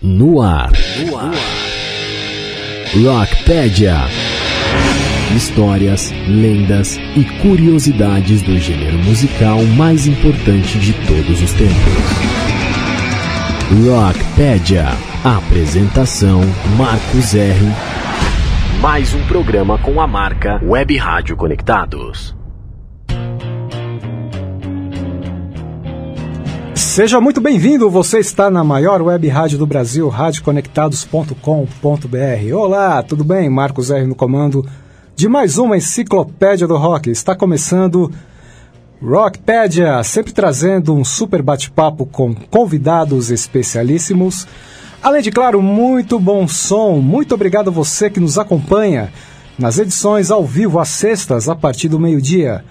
No ar. No ar. Rockpedia. Histórias, lendas e curiosidades do gênero musical mais importante de todos os tempos. Rockpedia. Apresentação Marcos R. Mais um programa com a marca Web Rádio Conectados. Seja muito bem-vindo, você está na maior web rádio do Brasil, radioconectados.com.br. Olá, tudo bem? Marcos R no comando de mais uma enciclopédia do rock. Está começando Rockpedia, sempre trazendo um super bate-papo com convidados especialíssimos. Além de, claro, muito bom som. Muito obrigado a você que nos acompanha nas edições ao vivo às sextas, a partir do meio-dia,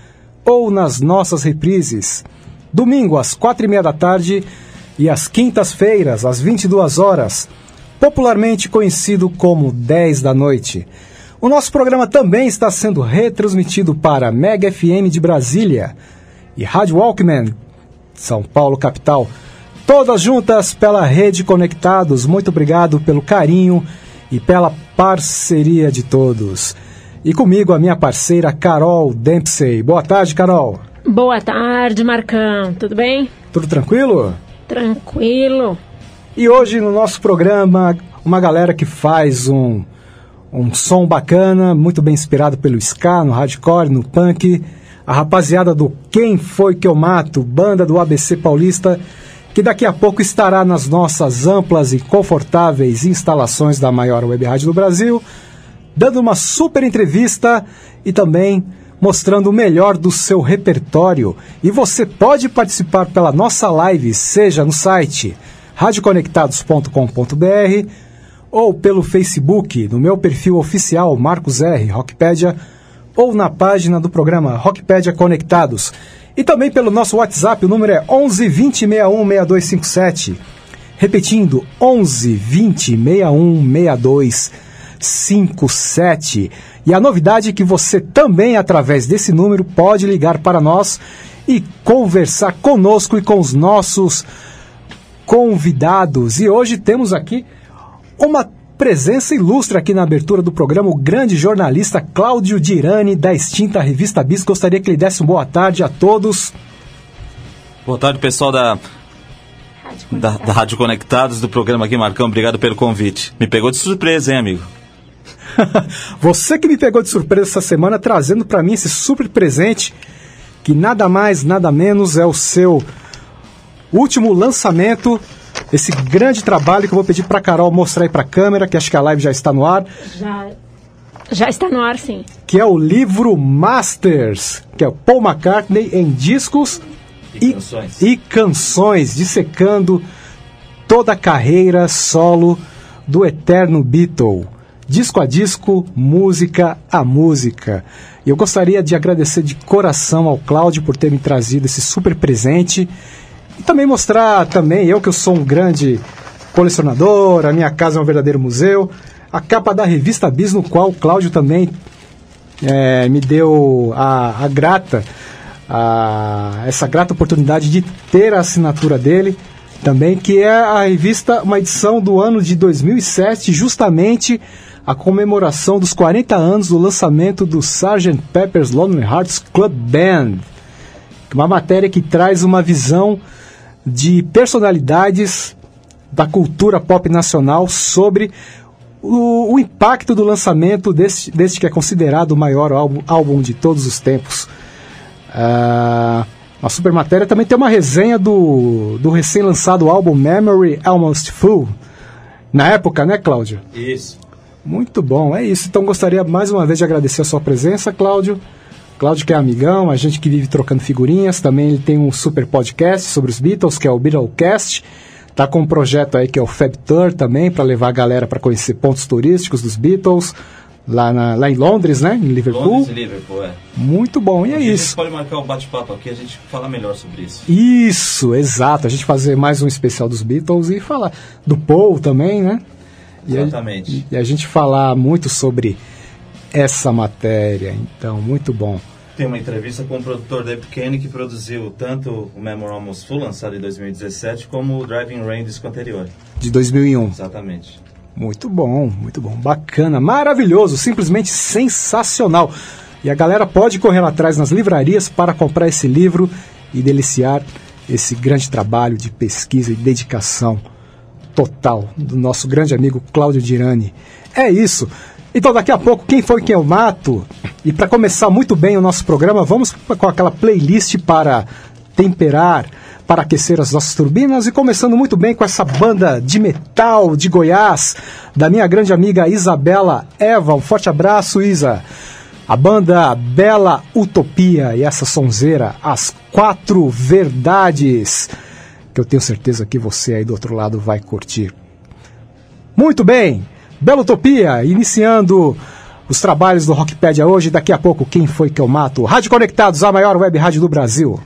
ou nas nossas reprises domingo às quatro e meia da tarde e às quintas-feiras às 22 horas, popularmente conhecido como 10 da noite. O nosso programa também está sendo retransmitido para Mega FM de Brasília e Rádio Walkman, São Paulo capital, todas juntas pela rede Conectados. Muito obrigado pelo carinho e pela parceria de todos. E comigo a minha parceira Carol Dempsey. Boa tarde, Carol. Boa tarde, Marcão. Tudo bem? Tudo tranquilo? Tranquilo. E hoje no nosso programa, uma galera que faz um, um som bacana, muito bem inspirado pelo ska, no hardcore, no punk. A rapaziada do Quem Foi Que Eu Mato, banda do ABC Paulista, que daqui a pouco estará nas nossas amplas e confortáveis instalações da maior web rádio do Brasil, dando uma super entrevista e também mostrando o melhor do seu repertório. E você pode participar pela nossa live, seja no site radioconectados.com.br ou pelo Facebook, no meu perfil oficial Marcos R. Rockpedia, ou na página do programa Rockpedia Conectados. E também pelo nosso WhatsApp, o número é 11 20 61 6257. Repetindo, 11 20 61 6257. E a novidade é que você também, através desse número, pode ligar para nós e conversar conosco e com os nossos convidados. E hoje temos aqui uma presença ilustre aqui na abertura do programa, o grande jornalista Cláudio Dirani, da extinta revista Bis. Gostaria que ele desse uma boa tarde a todos. Boa tarde, pessoal da, da, da Rádio Conectados, do programa aqui, Marcão. Obrigado pelo convite. Me pegou de surpresa, hein, amigo? Você que me pegou de surpresa essa semana trazendo para mim esse super presente que nada mais, nada menos é o seu último lançamento, esse grande trabalho que eu vou pedir para Carol mostrar aí para a câmera, que acho que a live já está no ar. Já, já está no ar, sim. Que é o livro Masters, que é o Paul McCartney em discos e, e canções. e canções, dissecando toda a carreira solo do eterno Beatle disco a disco, música a música. E eu gostaria de agradecer de coração ao Cláudio por ter me trazido esse super presente e também mostrar também eu que eu sou um grande colecionador, a minha casa é um verdadeiro museu, a capa da revista Bis no qual o Cláudio também é, me deu a, a grata a, essa grata oportunidade de ter a assinatura dele também, que é a revista, uma edição do ano de 2007, justamente a comemoração dos 40 anos do lançamento do Sgt. Pepper's Lonely Hearts Club Band. Uma matéria que traz uma visão de personalidades da cultura pop nacional sobre o, o impacto do lançamento deste, deste, que é considerado o maior álbum, álbum de todos os tempos. Uh, uma super matéria também tem uma resenha do, do recém-lançado álbum Memory Almost Full. Na época, né, Cláudio? Isso. Muito bom, é isso. Então gostaria mais uma vez de agradecer a sua presença, Cláudio. Cláudio que é amigão, a gente que vive trocando figurinhas, também ele tem um super podcast sobre os Beatles, que é o Beatlecast. Tá com um projeto aí que é o Fab Tour também, para levar a galera para conhecer pontos turísticos dos Beatles, lá, na, lá em Londres, né? Em Liverpool. Londres e Liverpool, é. Muito bom, e é isso. A gente pode marcar o um bate-papo aqui, a gente fala melhor sobre isso. Isso, exato. A gente fazer mais um especial dos Beatles e falar do Paul também, né? Exatamente. E a, e a gente falar muito sobre essa matéria, então, muito bom. tem uma entrevista com o produtor David Kane que produziu tanto o Memory Almost Full, lançado em 2017, como o Driving Rain disco anterior. De 2001. Exatamente. Muito bom, muito bom. Bacana, maravilhoso, simplesmente sensacional. E a galera pode correr atrás nas livrarias para comprar esse livro e deliciar esse grande trabalho de pesquisa e dedicação total do nosso grande amigo Cláudio Dirani. É isso. Então, daqui a pouco, quem foi quem eu mato? E para começar muito bem o nosso programa, vamos com aquela playlist para temperar, para aquecer as nossas turbinas e começando muito bem com essa banda de metal de Goiás, da minha grande amiga Isabela Eva. Um forte abraço, Isa. A banda Bela Utopia e essa sonzeira, As Quatro Verdades, que eu tenho certeza que você aí do outro lado vai curtir. Muito bem! Bela Utopia, iniciando os trabalhos do Rockpedia hoje. Daqui a pouco, quem foi que eu mato? Rádio Conectados, a maior web rádio do Brasil.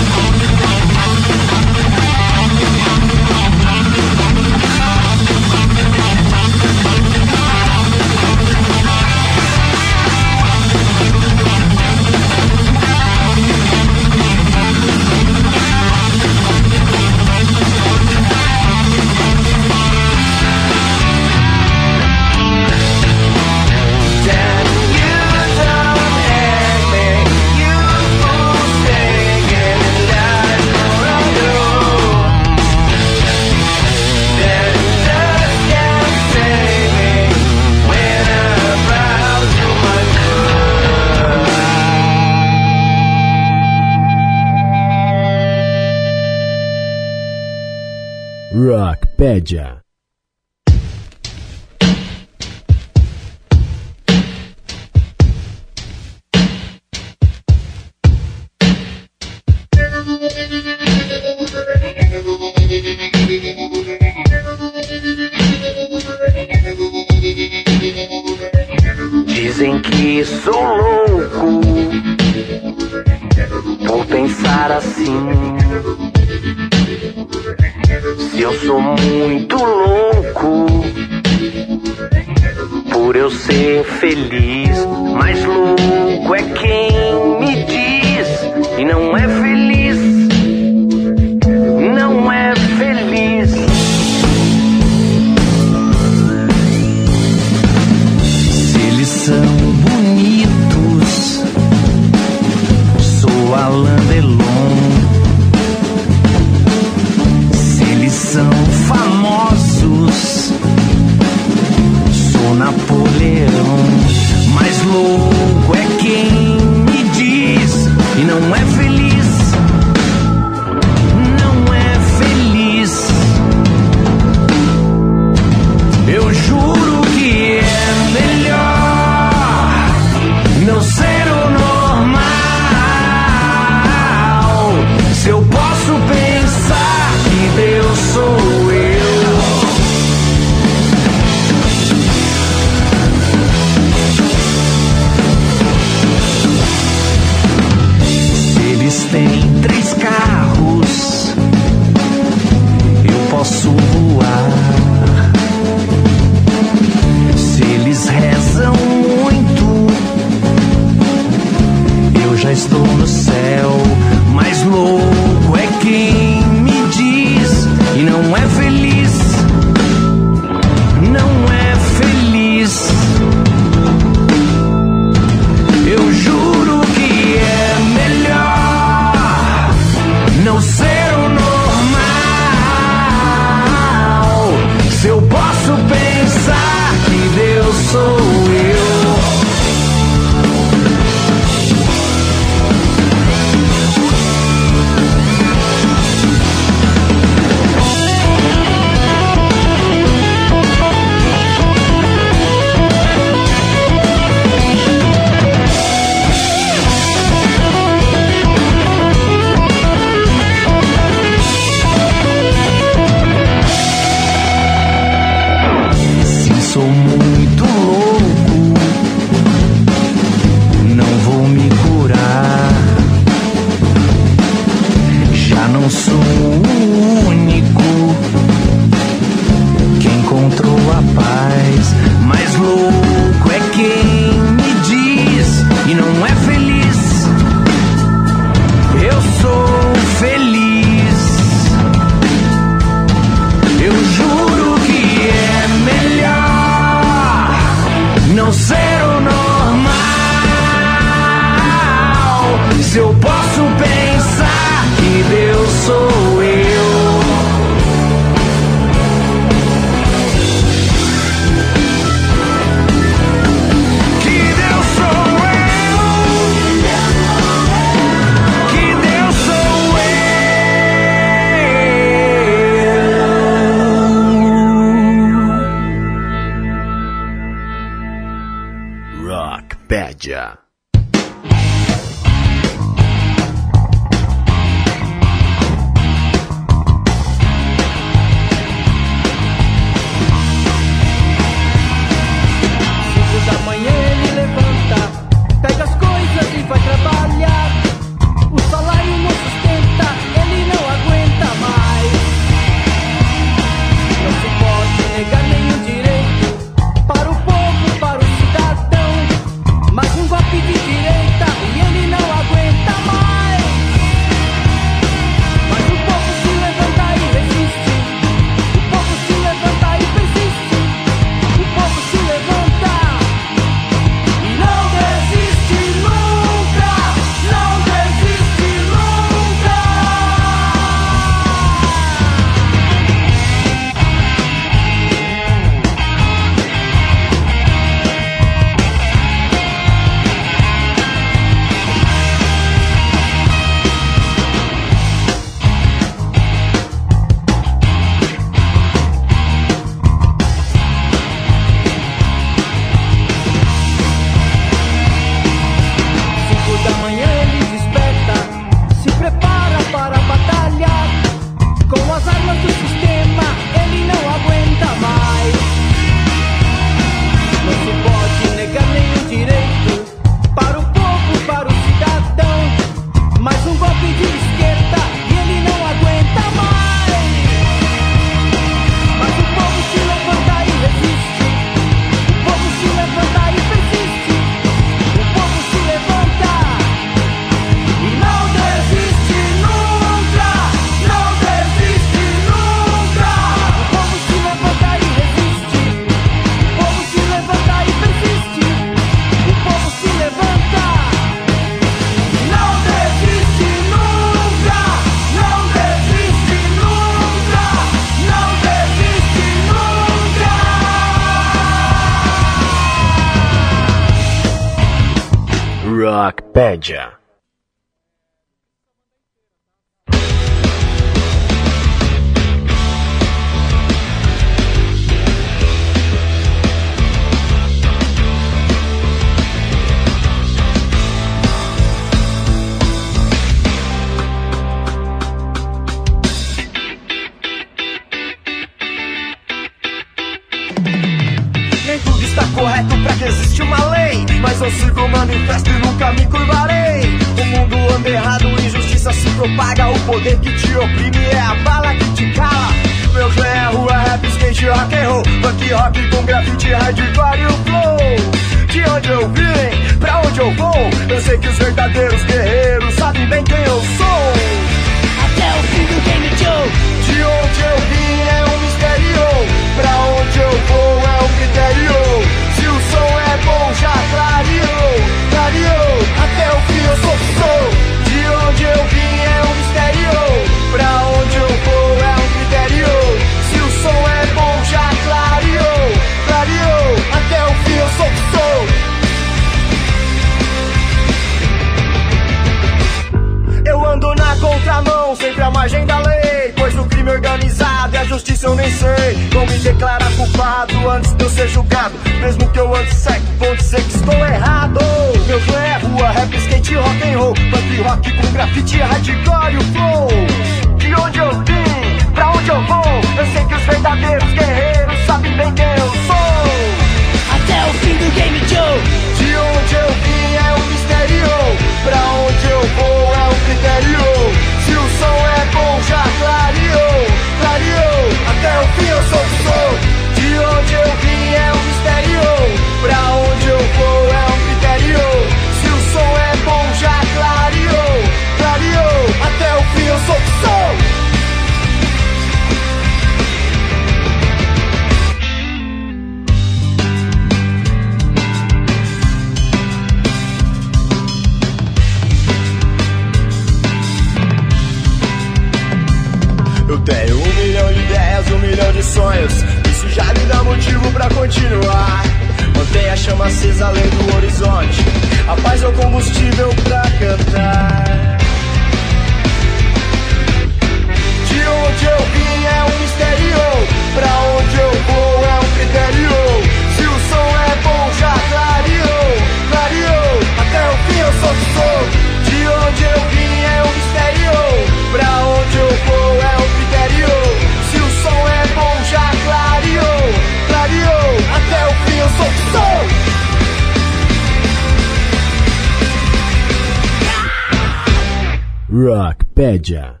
Rockpedia.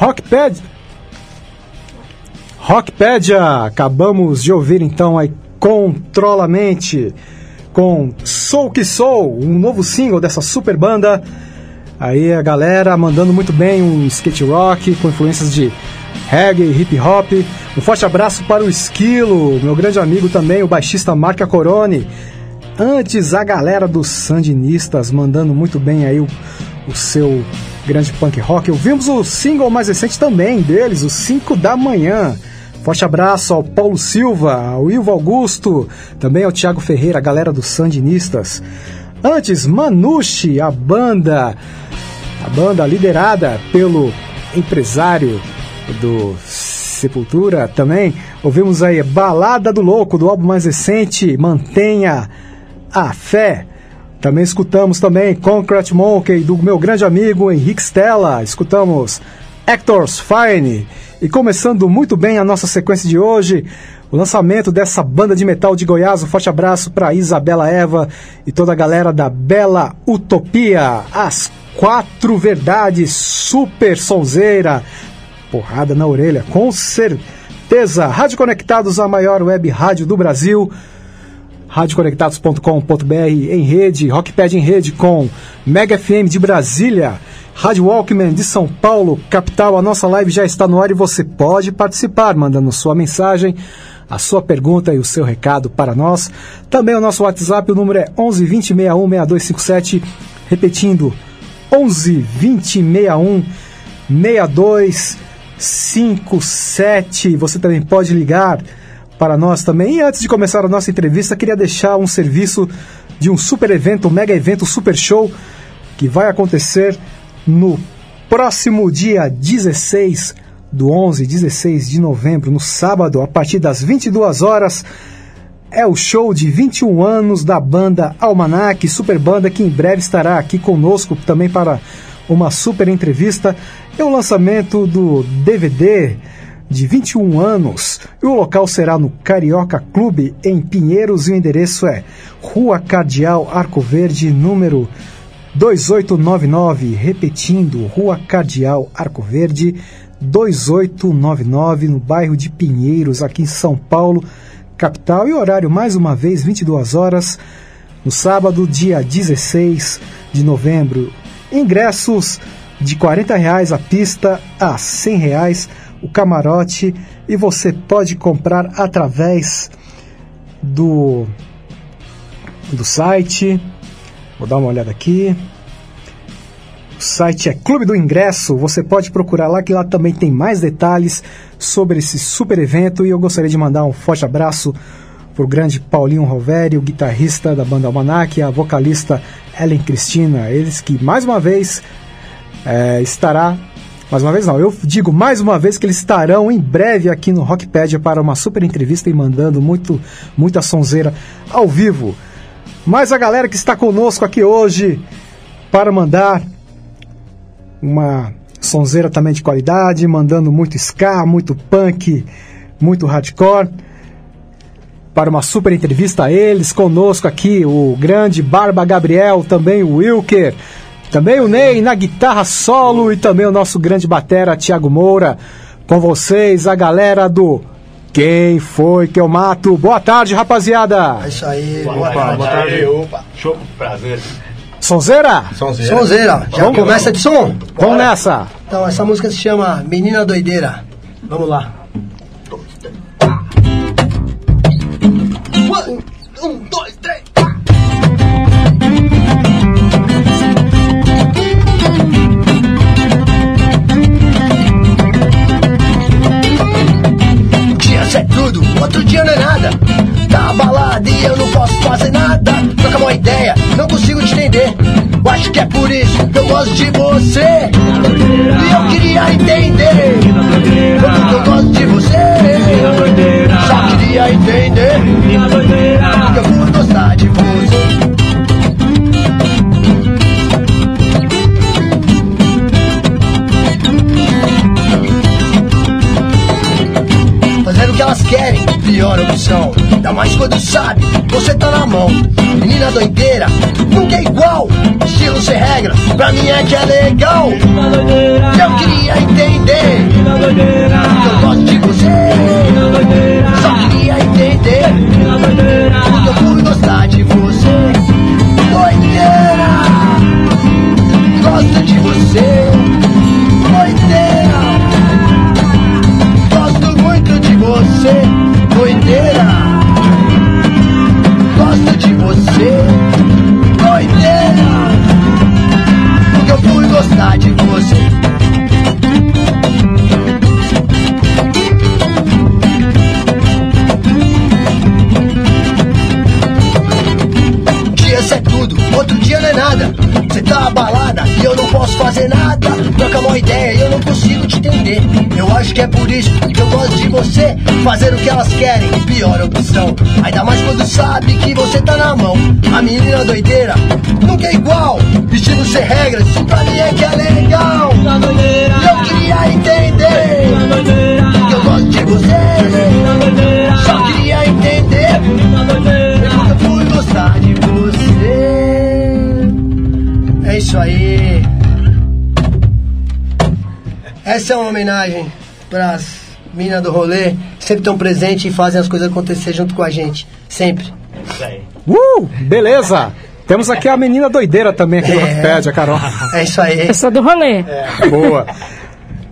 Rockpad. Rockpedia. Acabamos de ouvir então aí Controla Mente com Sou Que Sou, um novo single dessa super banda. Aí a galera mandando muito bem um skate rock com influências de reggae, hip hop. Um forte abraço para o Esquilo, meu grande amigo também, o baixista Marca Corone. Antes a galera dos Sandinistas mandando muito bem aí o, o seu grande punk rock. Ouvimos o single mais recente também deles, o 5 da manhã. Forte abraço ao Paulo Silva, ao Ivo Augusto, também ao Thiago Ferreira, a galera dos Sandinistas. Antes, Manushi, a banda, a banda liderada pelo empresário do Sepultura também. Ouvimos aí Balada do Louco, do álbum mais recente, Mantenha a Fé. Também escutamos também Concrete Monkey, do meu grande amigo Henrique Stella. Escutamos Hector's Fine. E começando muito bem a nossa sequência de hoje, o lançamento dessa banda de metal de Goiás. Um forte abraço para Isabela Eva e toda a galera da Bela Utopia. As quatro verdades, super sonzeira. Porrada na orelha, com certeza. Rádio Conectados, a maior web rádio do Brasil radioconectados.com.br em rede, Rockpad em rede com Mega FM de Brasília, Rádio Walkman de São Paulo, capital. A nossa live já está no ar e você pode participar, mandando sua mensagem, a sua pergunta e o seu recado para nós. Também o nosso WhatsApp, o número é 11 20 61 6257, repetindo, 11 20 61 6257. Você também pode ligar para nós também. E antes de começar a nossa entrevista, queria deixar um serviço de um super evento, um mega evento, super show, que vai acontecer no próximo dia 16 do 11, 16 de novembro, no sábado, a partir das 22 horas, é o show de 21 anos da banda Almanac, super banda que em breve estará aqui conosco também para uma super entrevista. É o lançamento do DVD de 21 anos. E o local será no Carioca Clube, em Pinheiros, e o endereço é Rua Cardeal Arco Verde, número 2899. Repetindo, Rua Cardeal Arco Verde, 2899, no bairro de Pinheiros, aqui em São Paulo, capital. E horário, mais uma vez, 22 horas, no sábado, dia 16 de novembro. Ingressos de 40 reais a pista a 100 reais o camarote e você pode comprar através do do site. Vou dar uma olhada aqui. O site é Clube do Ingresso. Você pode procurar lá que lá também tem mais detalhes sobre esse super evento e eu gostaria de mandar um forte abraço pro grande Paulinho Roveri, o guitarrista da banda Almanac, e a vocalista Ellen Cristina, eles que mais uma vez é, estará mais uma vez não, eu digo mais uma vez que eles estarão em breve aqui no Rockpedia para uma super entrevista e mandando muito, muita sonzeira ao vivo. Mas a galera que está conosco aqui hoje para mandar uma sonzeira também de qualidade, mandando muito ska, muito punk, muito hardcore. Para uma super entrevista a eles, conosco aqui o grande Barba Gabriel, também o Wilker, também o Ney na guitarra solo e também o nosso grande batera Tiago Moura. Com vocês, a galera do Quem Foi Que Eu Mato. Boa tarde, rapaziada. É isso aí. Boa, Boa, tarde. Boa tarde. Opa. Show. Prazer. Sonzeira? Sonzeira. Sonzeira. Já Vamos- começa de som? Vamos nessa. Então, essa música se chama Menina Doideira. Vamos lá. Um, um, dois, três. Um outro dia não é nada. Tá balada e eu não posso fazer nada. Troca uma ideia, não consigo te entender. Eu acho que é por isso que eu gosto de você. E eu queria entender como que eu gosto de você. Só queria entender porque eu fui gostar de você. Fazer o que elas querem, pior opção. Ainda mais quando sabe, você tá na mão. Menina doideira, nunca é igual. Estilo sem regra, pra mim é que é legal. E eu queria entender. Porque eu gosto de você. Só queria entender. Porque eu fui gostar de você. Doideira, gosto de você. Acho que é por isso que eu gosto de você. Fazer o que elas querem, pior opção. Ainda mais quando sabe que você tá na mão. A menina doideira nunca é igual. Vestido sem regras, isso pra mim é que é legal. Eu queria entender. Que eu gosto de você. Só queria entender. Eu fui gostar de você. É isso aí. Essa é uma homenagem para as minas do rolê, sempre estão presentes e fazem as coisas acontecer junto com a gente. Sempre. Uh, beleza. Temos aqui a menina doideira também aqui no É. Rockpedia, Carol. É isso aí. Eu sou do rolê. Boa.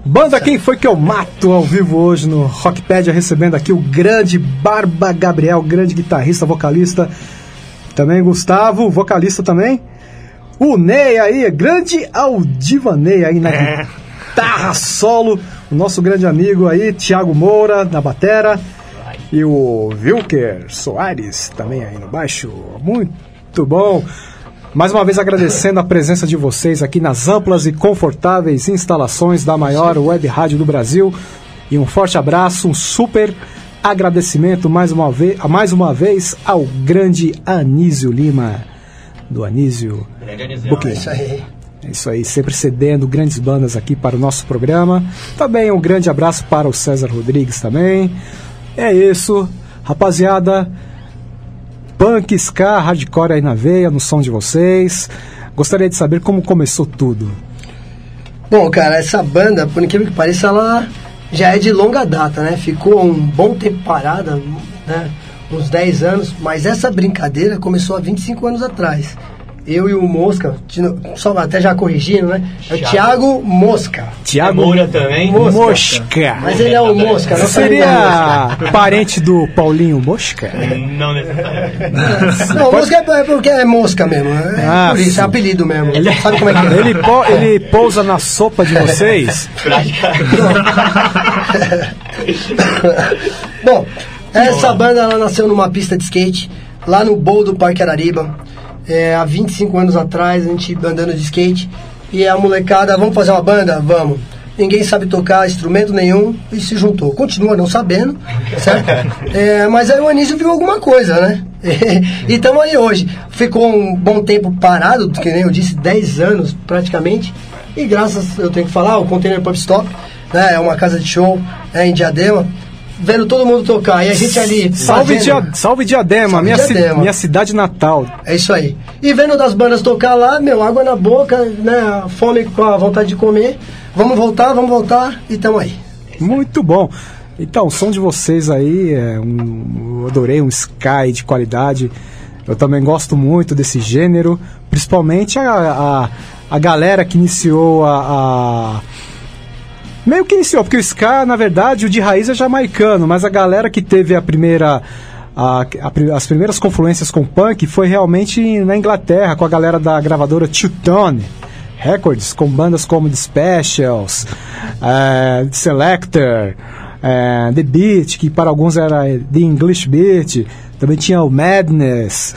Banda Quem Foi Que Eu Mato ao vivo hoje no Rockpedia, recebendo aqui o grande Barba Gabriel, grande guitarrista, vocalista. Também Gustavo, vocalista também. O Ney aí, grande Aldivanei aí na guitarra solo. O nosso grande amigo aí, Thiago Moura, na batera. E o Wilker Soares também aí no baixo. Muito bom. Mais uma vez agradecendo a presença de vocês aqui nas amplas e confortáveis instalações da maior web rádio do Brasil. E um forte abraço, um super agradecimento mais uma, vez, mais uma vez ao grande Anísio Lima, do Anísio Grande Anísio. É isso aí. É isso aí, sempre cedendo grandes bandas aqui para o nosso programa. Também um grande abraço para o César Rodrigues também. É isso, rapaziada. Punk, ska, hardcore aí na veia, no som de vocês. Gostaria de saber como começou tudo. Bom, cara, essa banda, por incrível que pareça, ela já é de longa data, né? Ficou um bom tempo parada, né? Uns 10 anos, mas essa brincadeira começou há 25 anos atrás. Eu e o Mosca, só até já corrigindo, né? É o Thiago. Thiago Mosca. Tiago Moura também. Mosca. Mas ele é o Mosca, não Seria parente do Paulinho Mosca? Não necessariamente. Não, Mosca é porque é mosca mesmo. É Ah, por isso, sim. é apelido mesmo. Sabe como é que é? Ele, po- ele pousa na sopa de vocês? Bom, essa banda ela nasceu numa pista de skate, lá no bowl do Parque Arariba. É, há 25 anos atrás, a gente andando de skate. E a molecada, vamos fazer uma banda? Vamos. Ninguém sabe tocar instrumento nenhum e se juntou. Continua não sabendo, certo? É, mas aí o Anísio viu alguma coisa, né? e estamos aí hoje. Ficou um bom tempo parado, que nem eu disse, 10 anos praticamente. E graças, eu tenho que falar, o Container Pub Stop, né? É uma casa de show é, em Diadema. Vendo todo mundo tocar. E a gente ali. Salve, fazendo- Dia, salve Diadema, Salve minha, ci- Diadema. minha cidade natal. É isso aí. E vendo das bandas tocar lá, meu, água na boca, né? Fome com a vontade de comer. Vamos voltar, vamos voltar e tamo aí. Muito bom. Então, o som de vocês aí, é um, eu adorei um Sky de qualidade. Eu também gosto muito desse gênero, principalmente a, a, a galera que iniciou a, a- Meio que iniciou, porque o Ska, na verdade, o de raiz é jamaicano, mas a galera que teve a primeira. a- a as primeiras confluências com punk foi realmente na Inglaterra, com a galera da gravadora Two-Tone Records, com bandas como The Specials, eh, The Selector, eh, The Beat, que para alguns era The English Beat, também tinha o Madness.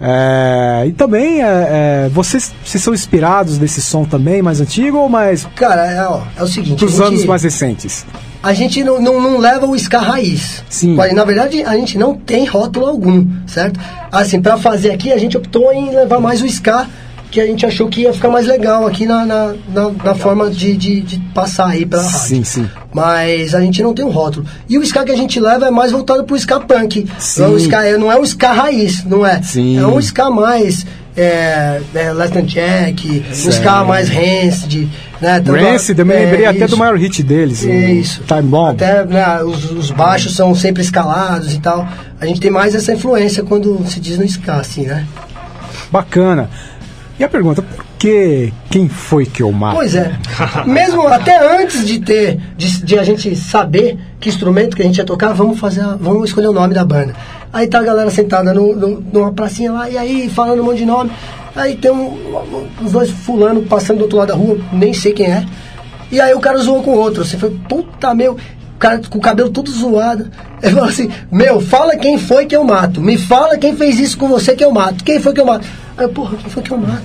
Eh, e também, eh, eh, vocês, vocês são inspirados desse som também, mais antigo ou mais Cara, é, ó, é o seguinte. dos anos mais recentes? a gente não, não, não leva o ska raiz. Sim. Na verdade, a gente não tem rótulo algum, certo? Assim, pra fazer aqui, a gente optou em levar mais o ska, que a gente achou que ia ficar mais legal aqui na, na, na, na forma de, de, de passar aí pra rádio. Sim, sim. Mas a gente não tem um rótulo. E o ska que a gente leva é mais voltado pro ska punk. Sim. Não, é o ska, é- não é o ska raiz, não é? Sim. É um ska mais... É, é, Last and Jack, um ska mais rancid, né? Tanto Rancid, eu me é, lembrei até do isso. maior hit deles, Isso. Time Bomb. Até né, os, os baixos são sempre escalados e tal. A gente tem mais essa influência quando se diz no ska, assim, né? Bacana. E a pergunta, por que quem foi que eu mato? Pois é. Mesmo até antes de ter, de, de a gente saber que instrumento que a gente ia tocar, vamos fazer, vamos escolher o nome da banda. Aí tá a galera sentada no, no- numa pracinha lá, e aí falando um monte de nome. Aí tem um, uns dois fulano passando do outro lado da rua, nem sei quem é. E aí o cara zoou com o outro. Você foi, puta meu, o cara com o cabelo todo zoado. Ele falou assim, meu, fala quem foi que eu mato. Me fala quem fez isso com você que eu mato. Quem foi que eu mato? Aí porra, quem foi que eu mato?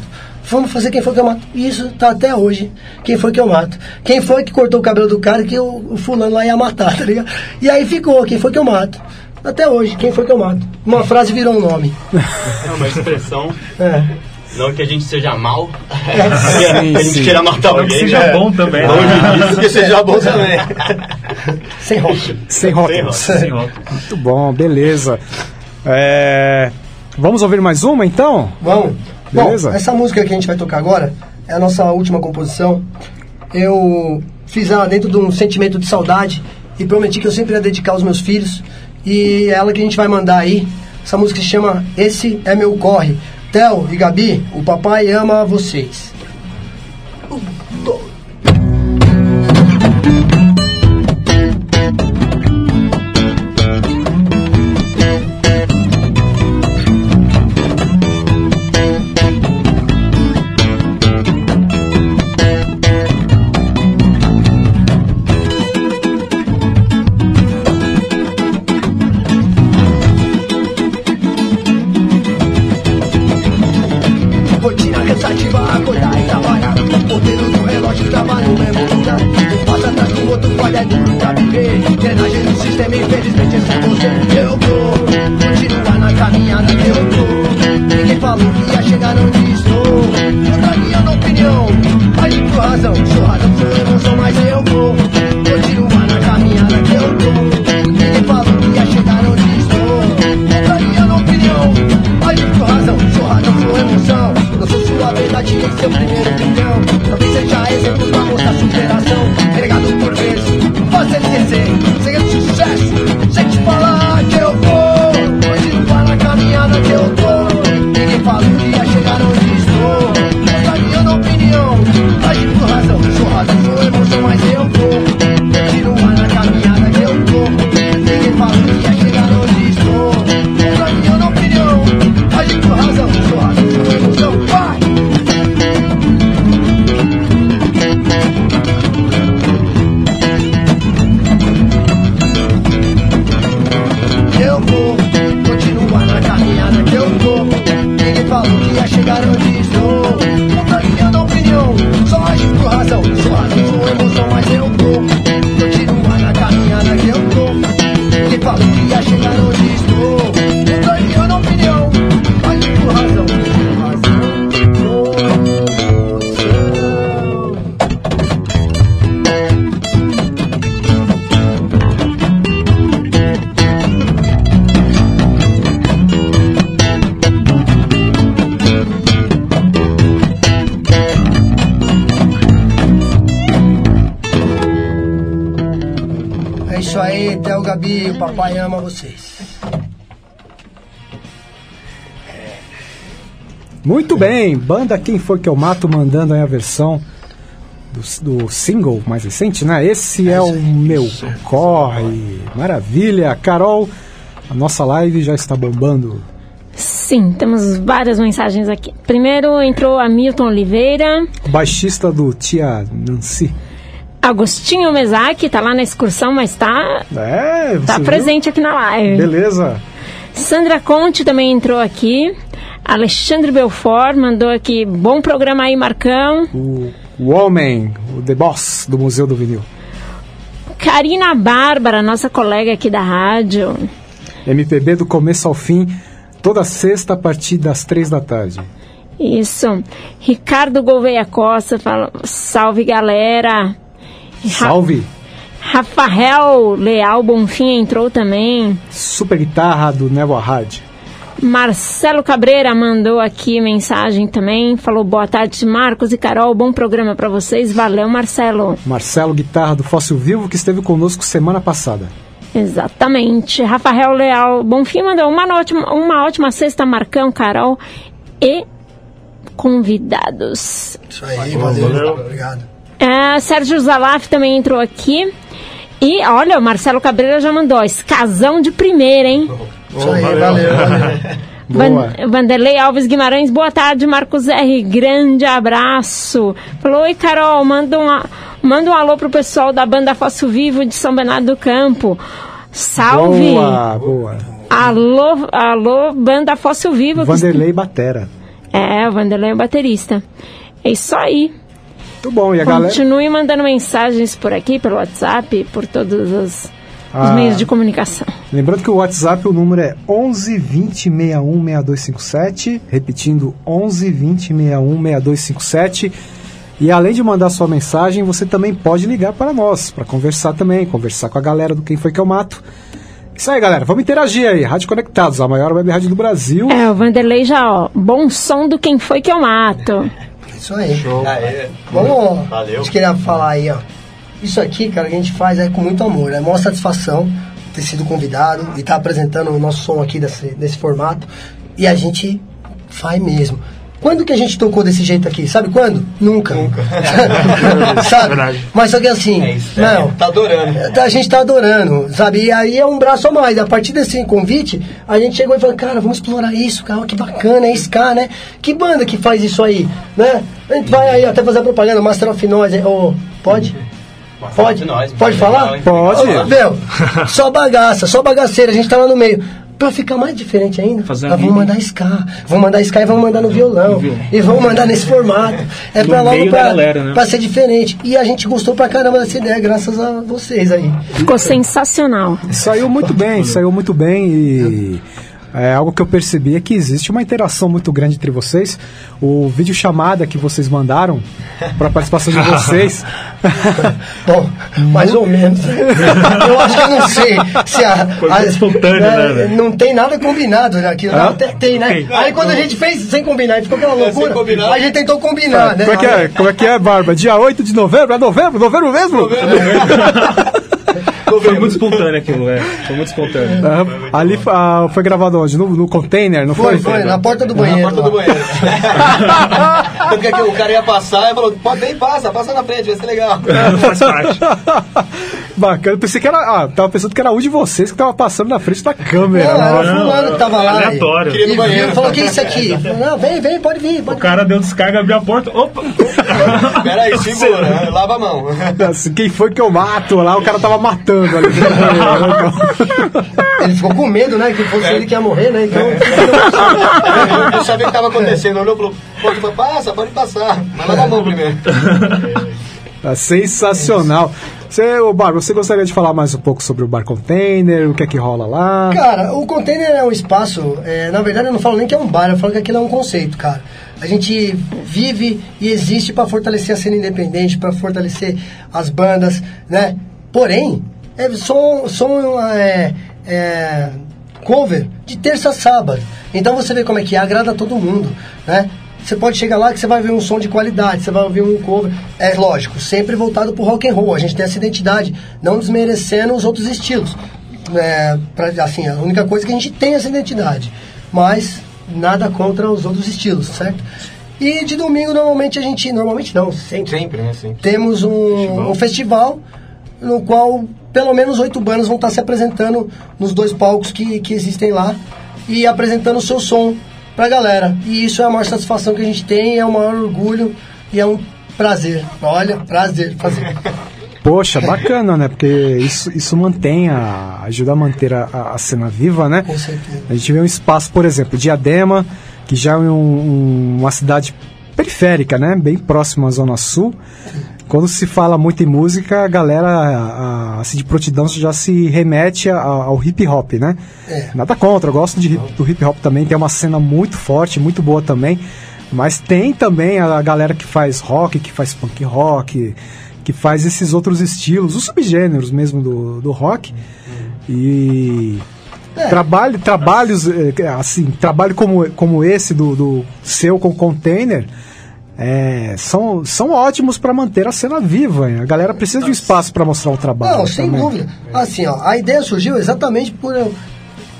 Vamos fazer quem foi que eu mato. E isso tá até hoje. Quem foi que eu mato? Quem foi que cortou o cabelo do cara que o, o fulano lá ia matar, tá ligado? E aí ficou, quem foi que eu mato? Até hoje, quem foi que eu mato? Uma frase virou um nome. É uma expressão. É. Não que a gente seja mal, Sim, que a gente sim. queira matar Não que alguém. seja né? bom também. Longe disso, que seja bom também. Sem rótulo. Sem rótulos. Sem rótulo. Muito bom, beleza. É, Vamos ouvir mais uma então? Vamos. Beleza? Bom, essa música que a gente vai tocar agora é a nossa última composição. Eu fiz ela dentro de um sentimento de saudade e prometi que eu sempre ia dedicar aos meus filhos. E é ela que a gente vai mandar aí. Essa música se chama Esse é Meu Corre. Theo e Gabi, o papai ama vocês. sua verdade tem seu primeiro bilhão. O papai ama vocês. Muito bem, banda Quem Foi Que Eu Mato mandando aí a versão do, do single mais recente, né? Esse é o meu corre. Maravilha, Carol, a nossa live já está bombando. Sim, temos várias mensagens aqui. Primeiro entrou Hamilton Oliveira, Baixista do Tia Nancy. Agostinho Mesac, tá lá na excursão, mas tá, É, tá viu? presente aqui na live. Beleza. Sandra Conte também entrou aqui. Alexandre Belfort mandou aqui, bom programa aí, Marcão. O, o homem, o The Boss do Museu do Vinil. Karina Bárbara, nossa colega aqui da rádio. MPB do começo ao fim, toda sexta a partir das três da tarde. Isso. Ricardo Gouveia Costa fala, salve galera. Salve! Rafael Leal Bonfim entrou também. Super guitarra do Nevo Hard. Marcelo Cabreira mandou aqui mensagem também. Falou boa tarde, Marcos e Carol. Bom programa pra vocês. Valeu, Marcelo. Marcelo, guitarra do Fóssil Vivo, que esteve conosco semana passada. Exatamente. Rafael Leal Bonfim mandou uma ótima, uma ótima sexta, Marcão, Carol e convidados. Isso aí, valeu. Obrigado. É, Sérgio Zalaf também entrou aqui. E olha, o Marcelo Cabreira já mandou. Escasão de primeira, hein? Isso aí, valeu, valeu. Van- Vanderlei Alves Guimarães, boa tarde, Marcos R. Grande abraço. Falou, oi, Carol, manda um, manda um alô pro pessoal da banda Fóssil Vivo de São Bernardo do Campo. Salve! Boa, boa. Alô, alô, banda Fóssil Vivo. que- Vanderlei Batera. É, o Vanderlei é o baterista. É isso aí. Muito bom. E a galera. Continue mandando mensagens por aqui, pelo WhatsApp, por todos os, os Ah. meios de comunicação. Lembrando que o WhatsApp, o número é 11 20 61 6257. Repetindo, 11 20 61 6257. E além de mandar sua mensagem, você também pode ligar para nós, para conversar também, conversar com a galera do Quem Foi Que Eu Mato. Isso aí, galera. Vamos interagir aí. Rádio Conectados, a maior web rádio do Brasil. É, o Vanderlei já, ó, bom som do quem foi que eu mato. Isso aí. Aê. Vamos. Valeu. A gente queria falar aí, ó. Isso aqui, cara, que a gente faz é com muito amor. É maior satisfação ter sido convidado e estar apresentando o nosso som aqui desse, desse formato. E a gente faz mesmo. Quando que a gente tocou desse jeito aqui? Sabe quando? Nunca. Nunca. sabe? Mas só que assim, É isso. não, Tá adorando. a gente tá adorando, sabe? E aí é um braço a mais. A partir desse convite, a gente chegou e falou, cara, vamos explorar isso, cara, que bacana, é Ska, né? Que banda que faz isso aí, né? A gente vai aí até fazer a propaganda, Master of Noise, ô, pode? Pode? Nós, Pode falar? Pode. Ô, Meu, só bagaça, só bagaceira, a gente tá lá no meio. Pra ficar mais diferente ainda, Fazer nós um vamos mandar ska. Vamos mandar ska e vamos mandar no violão. E vamos mandar nesse formato. É No pra logo pra, galera, né? pra ser diferente. E a gente gostou pra caramba dessa ideia, graças a vocês aí. Ficou sensacional. Saiu muito bem, saiu muito bem e é, algo que eu percebi é que existe uma interação muito grande entre vocês. O vídeo chamada que vocês mandaram para participação de vocês. Bom, mais ou menos. Eu acho que eu não sei se a. A- espontâneo, né, velho? Não tem nada combinado né, aqui. Não, tem, tem, né? Tem. Aí quando a gente fez sem combinar ficou aquela loucura, combinar. a gente tentou combinar, né? Como é que é, como é, que é Barba? Dia 8 de novembro? É novembro? Novembro mesmo? Foi muito espontâneo aquilo, é. Foi muito espontâneo. Ah, ali ah, foi gravado onde? No, no container, não foi? Foi, foi, na porta do banheiro. Na porta do lá. banheiro. Tanto que aqui o cara ia passar e falou, pode nem passa, passa na frente, vai ser legal. Faz parte. Bacana, eu pensei que era. Ah, tava pensando que era um de vocês que tava passando na frente da câmera. Não, era hora. o fulano que tava lá. Aleatório. Queria no banheiro. falou, que é isso aqui? Falei, Não, vem, vem, pode vir. Pode O cara deu descarga, abriu a porta. Opa! Peraí, segura, lava a mão. Quem foi que eu mato? Lá o cara tava matando ali. Ele ficou com medo, né? Que fosse ele que ia morrer, né? Então. Eu sabia o que estava acontecendo, olhou e falou, pode passa, pode passar, mas lava a mão primeiro. Tá sensacional. Você, ô Bar, você gostaria de falar mais um pouco sobre o Bar Container, o que é que rola lá? Cara, o container é um espaço. é, na verdade, eu não falo nem que é um bar, eu falo que aquilo é um conceito, cara. A gente vive e existe para fortalecer a cena independente, para fortalecer as bandas, né? Porém, é som, som é, é, cover de terça a sábado. Então você vê como é que é, agrada todo mundo, né? você pode chegar lá que você vai ver um som de qualidade, você vai ouvir um cover. É lógico, sempre voltado pro rock and roll. A gente tem essa identidade, não desmerecendo os outros estilos. É, pra, assim, a única coisa é que a gente tem essa identidade. Mas nada contra os outros estilos, certo? E de domingo, normalmente a gente. Normalmente não, sempre. Sempre, né? Sempre. Temos um um festival. no qual pelo menos oito bandas vão estar se apresentando nos dois palcos que, que existem lá e apresentando o seu som pra galera. E isso é a maior satisfação que a gente tem, é o maior orgulho e é um prazer. Olha, prazer fazer. Poxa, bacana, né? Porque isso, isso mantém, a, ajuda a manter a, a- cena viva, né? Com certeza. A gente vê um espaço, por exemplo, Diadema, que já é um- um- uma cidade periférica, né? Bem próxima à Zona Sul. Quando se fala muito em música, a galera a, assim, de prontidão já se remete a- ao hip hop, né? É. Nada contra, eu gosto de, do hip hop também, tem uma cena muito forte, muito boa também. Mas tem também a galera que faz rock, que faz punk rock, que faz esses outros estilos, os subgêneros mesmo do, do rock. E É. trabalho, trabalhos eh, assim, trabalho como, como esse do, do seu com container é, são, são ótimos para manter a cena viva. hein? A galera precisa de um espaço para mostrar o trabalho. Não, sem também. dúvida. Assim, ó, a ideia surgiu exatamente por,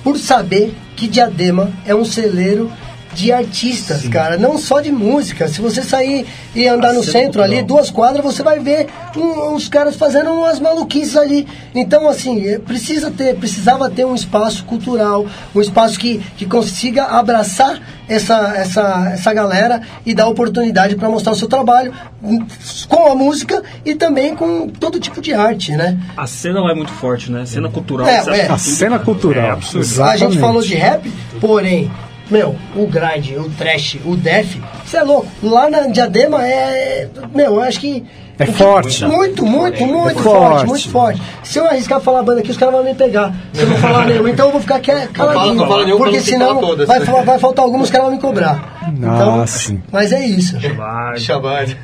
por saber que Diadema é um celeiro de artistas, cara, não só de música. Se você sair e andar no centro ali, duas quadras, você vai ver um- uns caras fazendo umas maluquices ali. Então, assim, eh, precisa ter, precisava ter um espaço cultural, um espaço que, que consiga abraçar essa, essa, essa galera e dar oportunidade para mostrar o seu trabalho hum, com a música e também com todo tipo de arte, né? A cena lá é muito forte, né? Cena cultural. É, você acha é. que A cena cultural. É. A gente falou de rap, porém, meu, o grind, o trash, o def, você é louco. Lá na Diadema é. Meu, eu acho que. É forte. Muito, muito, muito É forte, forte. muito forte. Se eu arriscar falar a banda aqui, os caras vão me pegar. Se eu não falar nenhuma, então eu vou ficar caladinho. não fala porque não citar senão vai, vai faltar alguns, os caras vão me cobrar. Então, Ah, mas é isso. Chamado.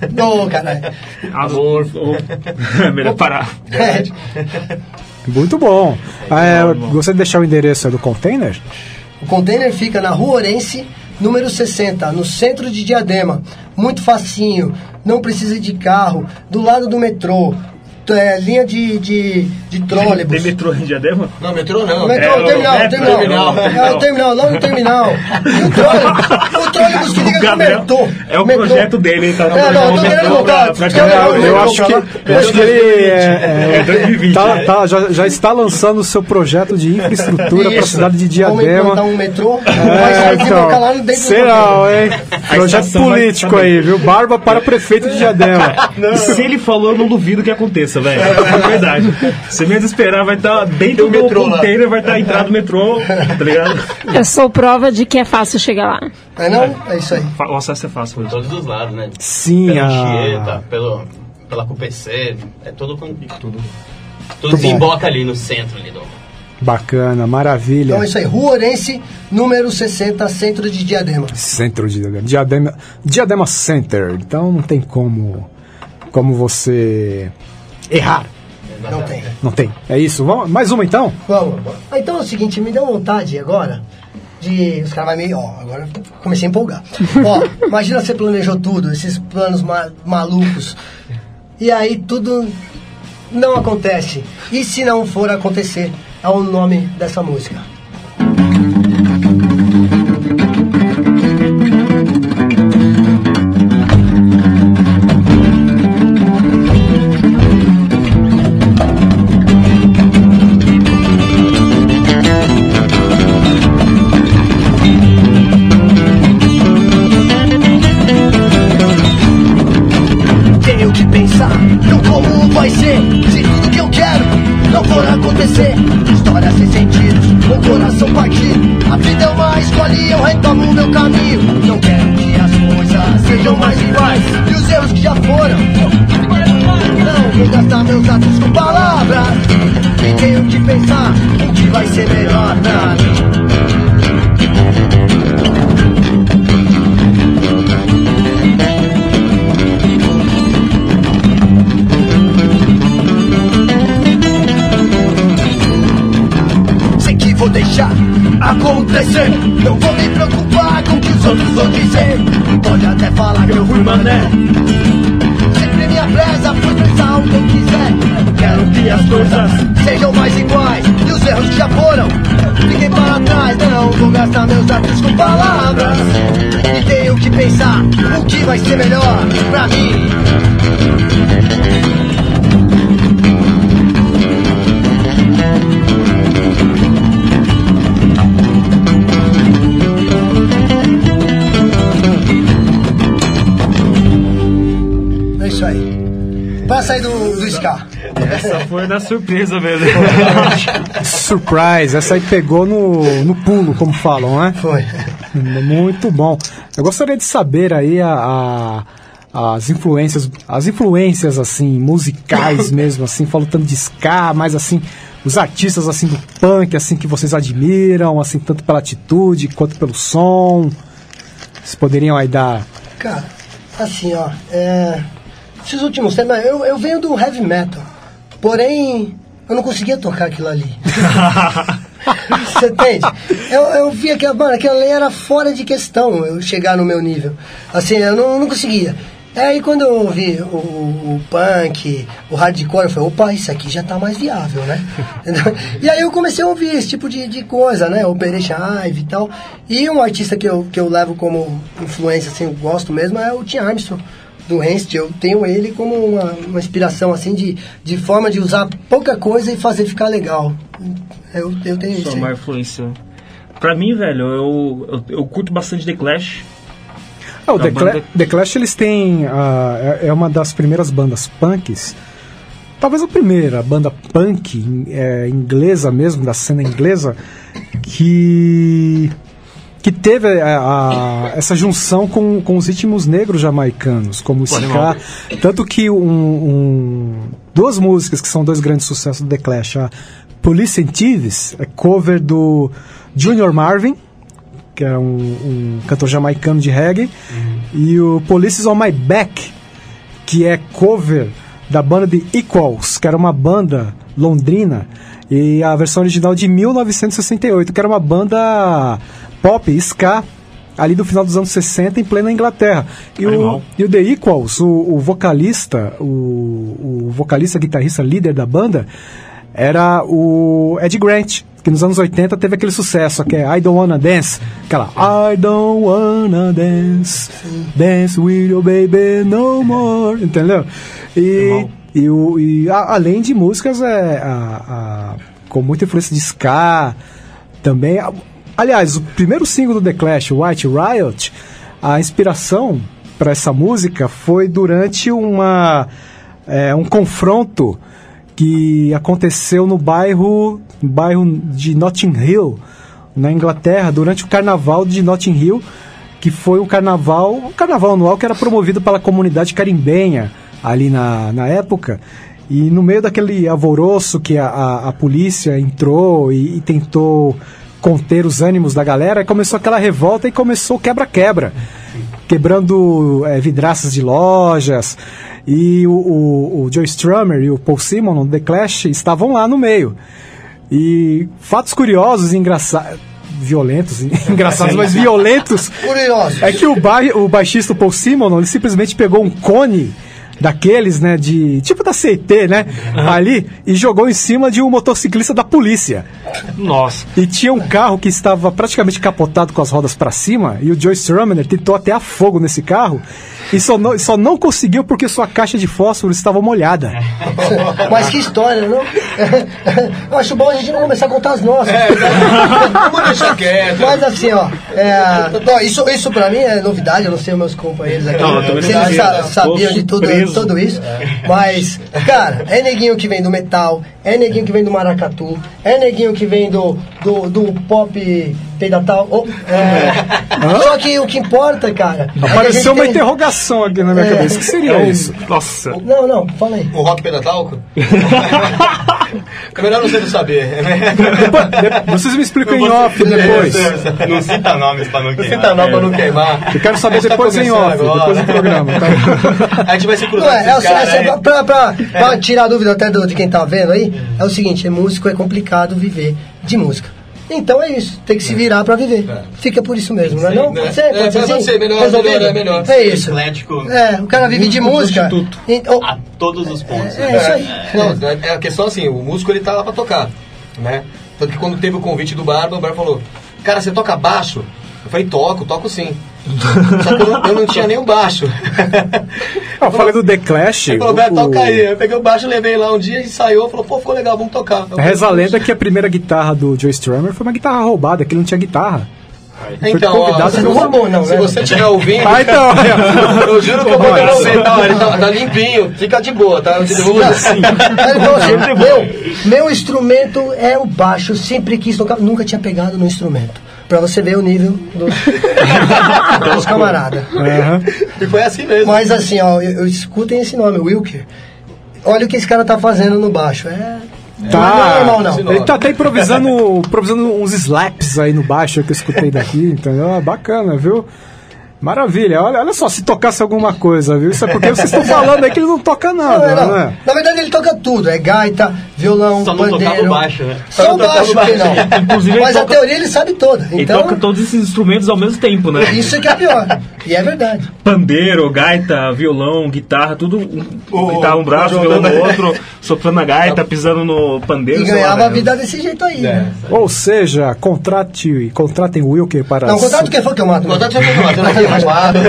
Ô, caralho. Amor. É melhor parar. É, Muito bom. Ah, é, gostaria de deixar o endereço do container? O container fica na Rua Orense, número 60, no centro de Diadema. Muito facinho, não precisa de carro, do lado do metrô. É, linha de, de, de trólebus. Tem metrô em Diadema? Não, metrô O não. metrô, É, o terminal, é, o terminal. terminal, É o terminal, lá no terminal. E o trólebus, o trólebus que liga com o metrô. é o Metrô. projeto dele, ele tá É, não, eu tô querendo voltar. Eu- acho que, eu- acho que ele é, É 2020, tá- né? tá- já, já está lançando o seu projeto de infraestrutura para a cidade de Vamos implantar Diadema. um metrô, É, lá no dentro não, container. hein? Projeto vai político aí, viu? Barba para prefeito de Diadema. Se ele falou, eu não duvido que aconteça, velho. É verdade. Você menos esperar, vai estar dentro Tem do metrô lá. container, vai estar entrado no metrô, tá ligado? Eu sou prova de que é fácil chegar lá. É não? É isso aí. O acesso é fácil. hoje. todos os lados, né? Sim, Pela a... Anchieta, pelo, pela CUPC, é todo tudo, tudo desemboca ali no centro ali do. Bacana, maravilha. Então é isso aí. Rua Orense, número 60, centro de Diadema. Centro de Diadema. Diadema, Diadema Center. Então não tem como, como você errar. Não tem. Não tem. É isso. Vamos, mais uma então? Vamos. Ah, Então é o seguinte, me deu vontade agora de. Os caras vão meio. Ó, agora comecei a empolgar. ó, imagina você planejou tudo, esses planos ma- malucos. E aí tudo não acontece. E se não for acontecer, é o nome dessa música. E eu retomo meu caminho. Não quero que as coisas sejam mais iguais E os erros que já foram. Não vou gastar meus atos com palavras. E tenho que pensar o que vai ser melhor pra mim. Vou deixar acontecer. Não vou Pode até falar que eu fui mané. Sempre minha presa, fui pensar quem quiser. Quero que as coisas sejam mais iguais. E os erros que já foram, fiquem para trás. Não vou gastar meus atos com palavras. E tenho que pensar o que vai ser melhor pra mim. Passa aí do, do Ska. Essa foi na surpresa mesmo. Surprise, essa aí pegou no, no pulo, como falam, né? Foi. Muito bom. Eu gostaria de saber aí a, a- as influências, as influências assim, musicais mesmo, assim, falo tanto de ska, mas assim, os artistas assim do punk, assim, que vocês admiram, assim, tanto pela atitude quanto pelo som. Vocês poderiam aí dar. Cara, assim, ó. É, esses últimos tempos, eu, eu venho do heavy metal. Porém, eu não conseguia tocar aquilo ali. Você entende? Eu, eu via que, mano, aquilo ali era fora de questão eu chegar no meu nível. Assim, eu não, não conseguia. Aí quando eu ouvi o, o punk, o hardcore, eu falei, opa, isso aqui já tá mais viável, né? e aí eu comecei a ouvir esse tipo de, de coisa, né? Operation Hive e tal. E um artista que eu, que eu levo como influência, assim, eu gosto mesmo, é o Tim Armstrong do Rancid, eu tenho ele como uma, uma inspiração assim de, de forma de usar pouca coisa e fazer ficar legal. Eu, eu tenho isso. Sua maior influência. Pra mim, velho, eu, eu, eu curto bastante The Clash. Ah, o Da The, Cla- The Clash eles têm. é é uma das primeiras bandas punks. Talvez a primeira banda punk é, inglesa mesmo, da cena inglesa, que. Que teve a- a- essa junção com, com os ritmos negros jamaicanos, como o ska. Tanto que um, um- duas músicas que são dois grandes sucessos do The Clash, a Police and Thieves, é cover do Junior Marvin, que é um, um cantor jamaicano de reggae, e o Police is on My Back, que é cover da banda The Equals, que era uma banda londrina, e a versão original de 1968, que era uma banda pop, ska, ali do final dos anos 60, em plena Inglaterra. E, o, e o The Equals, o, o vocalista, o, o vocalista, guitarrista, líder da banda, era o Ed Grant, que nos anos 80 teve aquele sucesso, que é I Don't Wanna Dance, aquela I Don't Wanna Dance, Dance with your baby no more, entendeu? E, e, o, e a- além de músicas é, a- a- com muita influência de ska, também. Aliás, o primeiro single do The Clash, White Riot, a inspiração para essa música foi durante uma, é, um confronto que aconteceu no bairro, bairro de Notting Hill, na Inglaterra, durante o carnaval de Notting Hill, que foi um carnaval, carnaval anual que era promovido pela comunidade carimbenha ali na, na época. E no meio daquele alvoroço que a, a, a polícia entrou e, e tentou conter os ânimos da galera, começou aquela revolta e começou quebra-quebra quebrando eh, vidraças de lojas. E o, o, o Joe Strummer e o Paul Simon, do The Clash, estavam lá no meio. E fatos curiosos e engraçados. Violentos, engraçados, mas violentos. Curiosos. É que o, ba o baixista Paul Simon, ele simplesmente pegou um cone daqueles, né, de tipo da CT, né, ali e jogou em cima de um motociclista da polícia. Nossa. E tinha um carro que estava praticamente capotado com as rodas para cima e o Joe Strummer tentou até a fogo nesse carro e só não, só não conseguiu porque sua caixa de fósforo estava molhada. Mas que história, não? Eu acho bom a gente não começar a contar as nossas. Vamos deixar quieto. Mas assim, ó, é, bom, isso, isso pra mim é novidade, eu não sei meus companheiros aqui. Não, eu não se eles sa- sabiam Tô de tudo, tudo isso. Mas, cara, é neguinho que vem do metal, é neguinho que vem do maracatu, é neguinho que vem do, do, do pop peidatal. Oh, é, só que o que importa, cara. é que a gente Apareceu uma tem- interrogação aqui na minha É. cabeça. O que seria É um- isso? Nossa. Não, não, fala aí. O rock pedatalco? É melhor não sei saber. Vocês me explicam em off depois. Não cita nomes pra não Não queimar. cita não pra não queimar. Eu quero saber tá depois em começando off, agora. depois do programa. Tá? A gente vai se Não cruzar é, com é, o- é, aí. é, pra, pra, pra tirar a dúvida até do, de quem tá vendo aí, é o seguinte, é músico é complicado viver de música. Então é isso, tem que se virar pra viver. Fica por isso mesmo, não é não? né? Pode ser, É, pode ser pode ser, melhor, melhor, é melhor. É isso. Eclético. É, o cara vive de música. Então, A todos os pontos. É, é isso aí. Não, é- é a questão assim, o músico ele tá lá pra tocar, né? Tanto que quando teve o convite do Barba, o Barba falou, cara, você toca baixo? Eu falei, toco, toco sim. Só que eu não, eu não tinha nem o baixo. Ah, Eu falei do The Clash. Ele falou, o- Beto, toca aí. Eu peguei o baixo, levei lá um dia, ensaiou, falou, pô, ficou legal, vamos tocar. Eu Reza a lenda que a primeira guitarra do Joe Strummer foi uma guitarra roubada, que ele não tinha guitarra. Então, ó, você, roubou, não, se né? você estiver ouvindo, Ah, então. eu juro que eu vou devolver, tá? Ele tá, tá limpinho, fica de boa, tá? Eu te devolvo. Assim, meu, meu instrumento é o baixo, sempre quis tocar, nunca tinha pegado no instrumento. Pra você ver o nível dos, dos camaradas. Aham. E foi assim mesmo. Mas assim, ó, eu, eu- escutem esse nome, Wilker. Olha o que esse cara tá fazendo no baixo. É. Não é Tá. normal, não. Ele tá até improvisando, improvisando uns slaps aí no baixo que eu escutei daqui, entendeu? Ah, Bacana, viu? Maravilha. Olha, olha só, se tocasse alguma coisa, viu? Isso é porque vocês estão falando aí que ele não toca Não, nada, é, não. né? Na verdade, ele toca tudo: é gaita, violão, Só não pandeiro. tocava o baixo, né? Só Só o não tocava baixo, o baixo. que não. Inclusive, ele Mas a toca- teoria ele sabe toda. Ele Então, toca todos esses instrumentos ao mesmo tempo, né? isso é que é pior. E é verdade. Pandeiro, gaita, violão, guitarra, tudo. Um, O- guitarra um braço, o violão no outro, soprando a gaita, pisando no pandeiro. E lá, ganhava a né? vida desse jeito aí. É. Né? Ou seja, contrate, contratem o Wilker para... Não, contrato quem foi que eu mato. Contato já foi matando aqui, arrumado.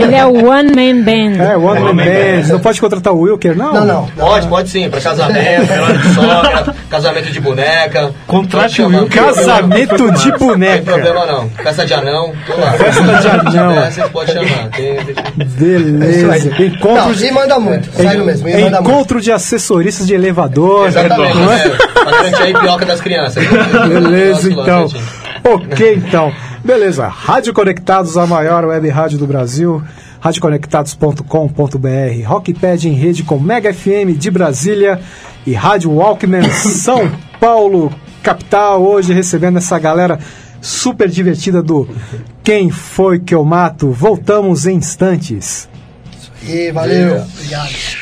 Ele é o One Man Band. É, One Man Band. Não pode contratar o Wilker, não? Não, não. Pode, pode sim, pra casamento, de sogra, casamento de boneca. Contrate Pode o. Wilker. Casamento de Não tem boneca. problema não. Festa de anão, tô lá. Festa de anão. É, vocês podem chamar. Tem, tem... Beleza. Não, Encontro e manda muito. Sério mesmo. E manda muito. Encontro de assessoristas de elevador. Exatamente, não é? é, pra garantir a ipioca das crianças. Beleza, então. Ok, então. Beleza. Rádio Conectados, a maior web rádio do Brasil. radioconectados.com.br Rockpad em rede com Mega FM de Brasília e Rádio Walkman São Paulo, capital. Hoje recebendo essa galera super divertida do Quem Foi Que Eu Mato. Voltamos em instantes. E valeu. Obrigado.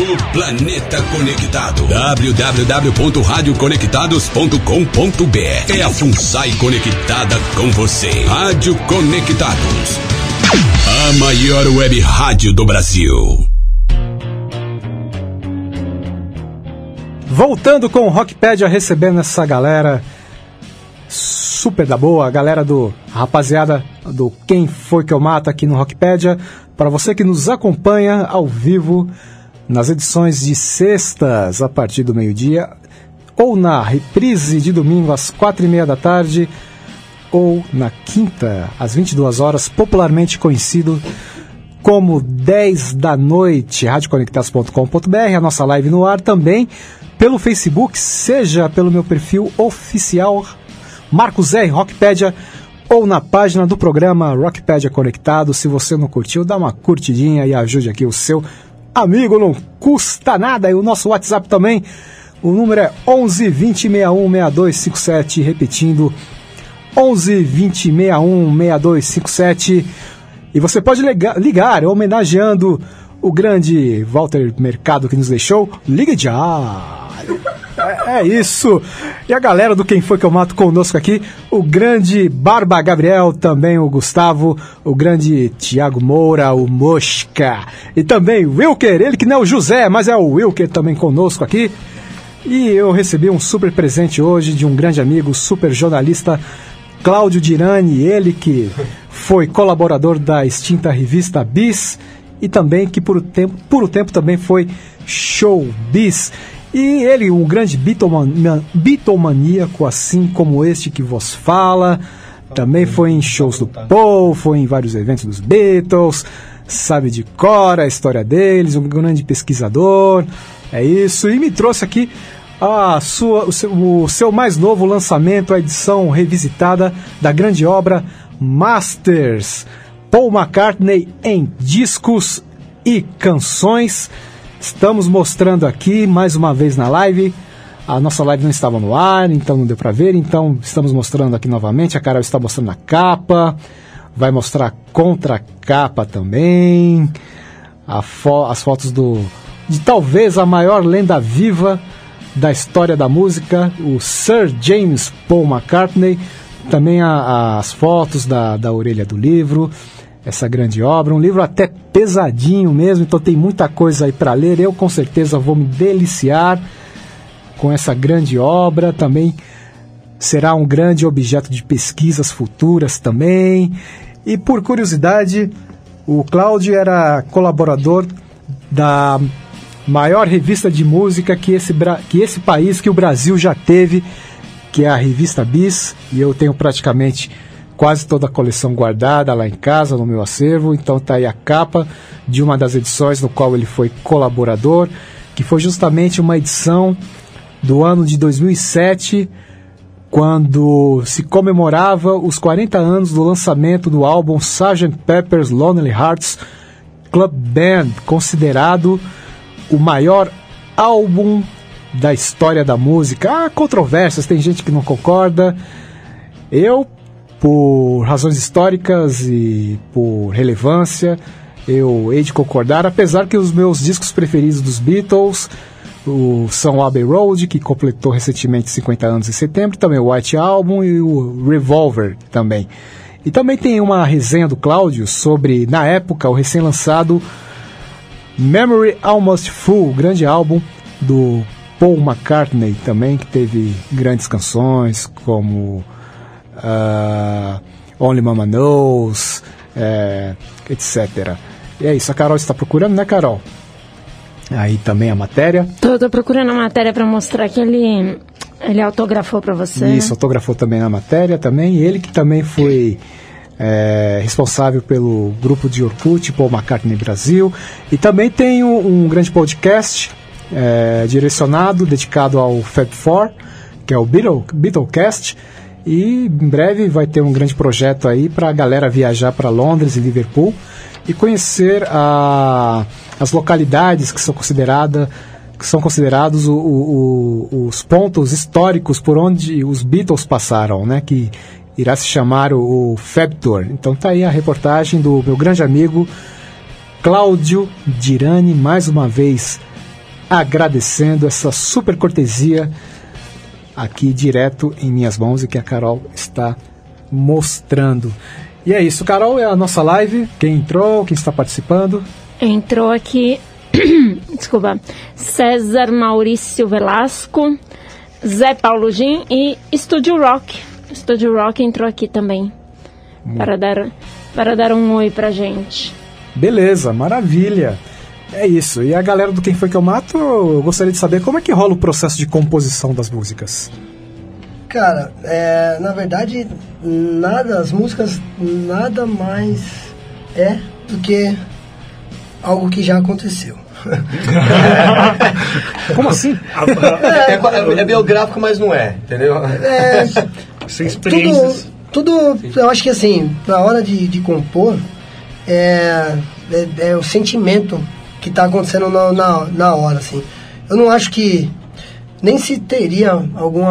O planeta conectado. www.radioconectados.com.br É a FUNSAI conectada com você. Rádio Conectados. A maior web rádio do Brasil. Voltando com o Rockpedia recebendo essa galera super da boa, a galera do a rapaziada do Quem Foi Que Eu Mato aqui no Rockpedia. Para você que nos acompanha ao vivo nas edições de sextas a partir do meio-dia, ou na reprise de domingo às quatro e meia da tarde, ou na quinta às 22 horas, popularmente conhecido como 10 da noite, radioconectados.com.br, a nossa live no ar também pelo Facebook, seja pelo meu perfil oficial Marcos R. Rockpedia ou na página do programa Rockpedia Conectado. Se você não curtiu, dá uma curtidinha e ajude aqui o seu amigo, não custa nada. E o nosso WhatsApp também, o número é 11 20 61 6257, repetindo 11 20 61 6257. E você pode ligar, homenageando o grande Walter Mercado que nos deixou. Ligue já! É, é isso! E a galera do Quem Foi Que Eu Mato conosco aqui, o grande Barba Gabriel, também o Gustavo, o grande Tiago Moura, o Mosca, e também o Wilker, ele que não é o José, mas é o Wilker também conosco aqui. E eu recebi um super presente hoje de um grande amigo, super jornalista, Cláudio Dirani, ele que foi colaborador da extinta revista Bis e também que por, tempo, por um tempo também foi showbiz. E ele, um grande Beatlemaníaco, assim como este que vos fala, também foi em shows do Paul, foi em vários eventos dos Beatles, sabe de cor a história deles, um grande pesquisador, é isso, e me trouxe aqui a sua, o, seu, o seu mais novo lançamento, a edição revisitada da grande obra Masters, Paul McCartney em discos e canções. Estamos mostrando aqui mais uma vez na live. A nossa live não estava no ar, então não deu para ver. Então estamos mostrando aqui novamente. A Carol está mostrando a capa, vai mostrar a contracapa também. A fo- as fotos do de talvez a maior lenda viva da história da música, o Sir James Paul McCartney. Também a- as fotos da, da orelha do livro, essa grande obra. Um livro até pesadinho mesmo, então tem muita coisa aí para ler. Eu com certeza vou me deliciar com essa grande obra. Também será um grande objeto de pesquisas futuras também. E por curiosidade, o Cláudio era colaborador da maior revista de música que esse, que esse país, que o Brasil já teve, que é a revista Bis, e eu tenho praticamente quase toda a coleção guardada lá em casa, no meu acervo. Então tá aí a capa de uma das edições no qual ele foi colaborador, que foi justamente uma edição do ano de 2007, quando se comemorava os 40 anos do lançamento do álbum Sgt. Pepper's Lonely Hearts Club Band, considerado o maior álbum da história da música. Há controvérsias, tem gente que não concorda. Eu, por razões históricas e por relevância, eu hei de concordar, apesar que os meus discos preferidos dos Beatles o são Abbey Road, que completou recentemente 50 anos em setembro, também o White Album e o Revolver também. E também tem uma resenha do Cláudio sobre, na época, o recém-lançado Memory Almost Full, grande álbum do Paul McCartney também, que teve grandes canções como ah, Only Mama Knows, eh, etc. E é isso, a Carol está procurando, né, Carol? Aí também a matéria. Tô, tô procurando a matéria pra mostrar que ele, ele autografou pra você. né? Isso, autografou também na matéria também. Ele que também foi é, responsável pelo grupo de Orkut, Paul McCartney Brasil. E também tem um, um grande podcast é, direcionado, dedicado ao Fab Four, que é o Beatle, Beatlecast. E em breve vai ter um grande projeto aí para a galera viajar para Londres e Liverpool e conhecer a, as localidades que são consideradas que são considerados o- o- o- os pontos históricos por onde os Beatles passaram, né? Que irá se chamar o, o Fab Tour. Então tá aí a reportagem do meu grande amigo Cláudio Dirani, mais uma vez agradecendo essa super cortesia aqui direto em minhas mãos e que a Carol está mostrando. E é isso, Carol, é a nossa live. Quem entrou, quem está participando? Entrou aqui, desculpa, César Maurício Velasco, Zé Paulo Gin e Estúdio Rock. Estúdio Rock entrou aqui também para dar, para dar um oi pra gente. Beleza, maravilha. É isso. E a galera do Quem Foi Que Eu Mato, eu gostaria de saber como é que rola o processo de composição das músicas. Cara, é, na verdade, nada, as músicas nada mais é do que algo que já aconteceu. Como assim? É, é- é biográfico, mas não é, entendeu? É, Sem tudo, tudo, eu acho que assim, na hora de, de compor, é, é, é o sentimento que está acontecendo na, na, na hora, assim. Eu não acho que nem se teria algum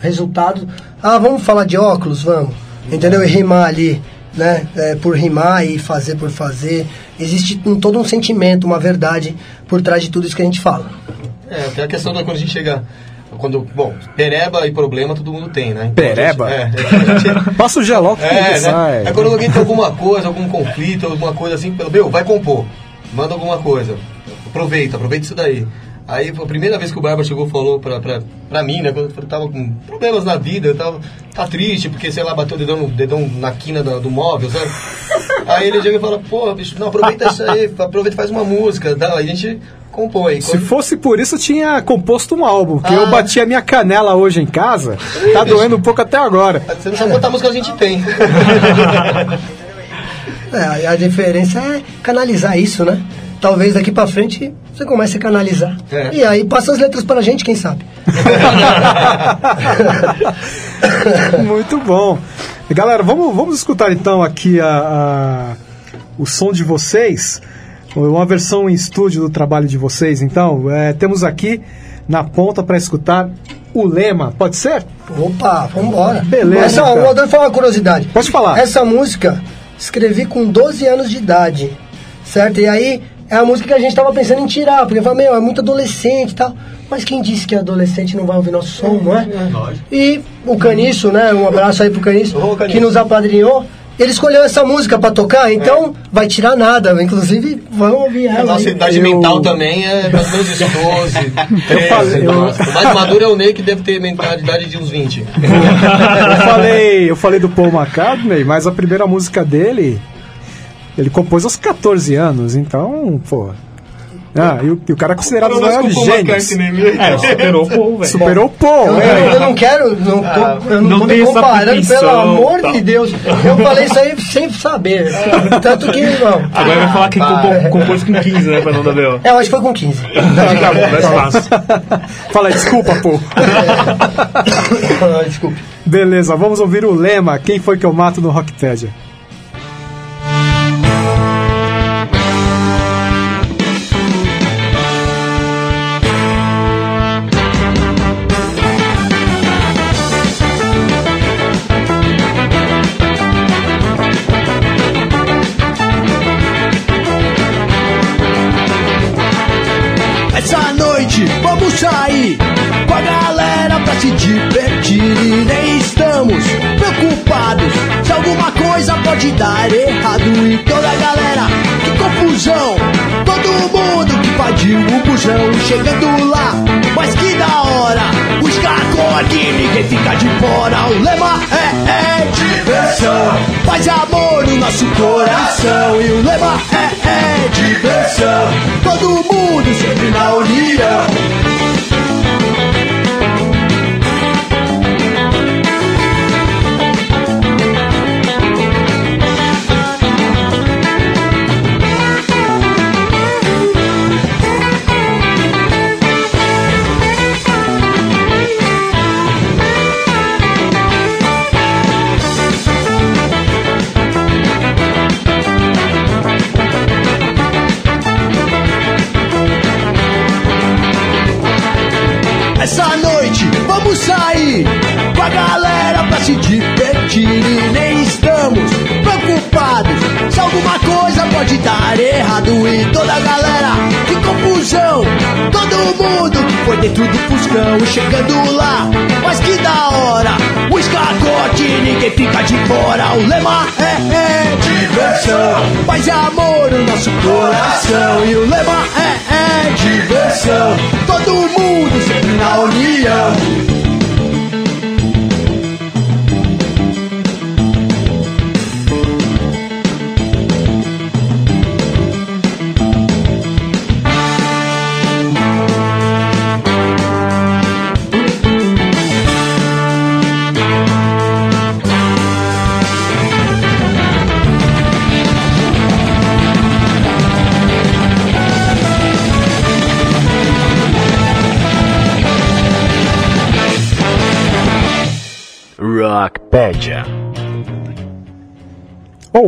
resultado. Ah, vamos falar de óculos, vamos. Entendeu? E rimar ali, né? É, por rimar e fazer por fazer. Existe um, todo um sentimento, uma verdade por trás de tudo isso que a gente fala. É, tem a questão da quando a gente chega. Quando, bom, pereba e problema todo mundo tem, né? Então, Pereba? gente- é, a gente- Passa o geló que É, né? sai. É quando alguém tem alguma coisa, algum conflito, alguma coisa assim, pelo meu, vai compor. Manda alguma coisa. Aproveita, aproveita isso daí. Aí foi a primeira vez que o Barba chegou e falou pra, pra, pra mim, né? Quando eu tava com problemas na vida, eu tava tá triste, porque, sei lá, bateu o dedão, no- dedão na quina do, do móvel, sabe? Aí ele chega e fala, pô, bicho, não, aproveita isso aí, aproveita e faz uma música. Tá? Aí a gente compõe. Se fosse por isso, eu tinha composto um álbum, que Ah. eu bati a minha canela hoje em casa. Tá doendo um pouco até agora. Você não sabe quanta música a gente tem. É, a diferença é canalizar isso, né? Talvez daqui pra frente você comece a canalizar. É. E aí passa as letras pra gente, quem sabe? Muito bom. Galera, vamos, vamos escutar então aqui a, a- o som de vocês. Uma versão em estúdio do trabalho de vocês. Então, é, temos aqui na ponta para escutar o lema. Pode ser? Opa, vambora. Beleza, Essa, vou falar uma curiosidade. Pode falar. Essa música escrevi com 12 anos de idade, certo? E aí é a música que a gente tava pensando em tirar, porque eu falei, meu, é muito adolescente e tal. Mas quem disse que adolescente não vai ouvir nosso som, não é? E o Caniço, né? Um abraço aí pro Caniço, que nos apadrinhou. Ele escolheu essa música pra tocar, então vai tirar nada. Inclusive, vão ouvir ela. A nossa idade mental também é mais ou menos isso, 12, 13. falei- eu- no máximo. O mais maduro é o Ney, que deve ter mentalidade de uns 20. Eu falei, eu falei do Paul McCartney, mas a primeira música dele ele compôs aos 14 anos, então, pô. Ah, e o, e o cara é considerado os maiores gênios. É, superou o Paul, velho. Superou o Paul, Eu, é. eu não quero, não, tô- eu não, não tô comparando, pelo amor tal. de Deus. Eu falei isso aí sem saber. Tanto que, não. Agora vai falar que compô- compôs com 15, né, pra não dar B.O. É, eu acho que foi com 15. Mais fácil. Fala, desculpa, Paul. Ah, Desculpe. Beleza, vamos ouvir o lema. Quem foi que eu mato no Rockpedia? Fora, o lema é, é diversão, paz e amor no nosso coração e o lema é, é diversão, todo mundo sempre na união. Pode dar errado e toda a galera que confusão, todo mundo foi dentro do fuscão chegando lá, mas que da hora, o escacote ninguém fica de fora, o lema é, é diversão, paz e amor no nosso coração. E o lema é, é diversão, todo mundo sempre na união.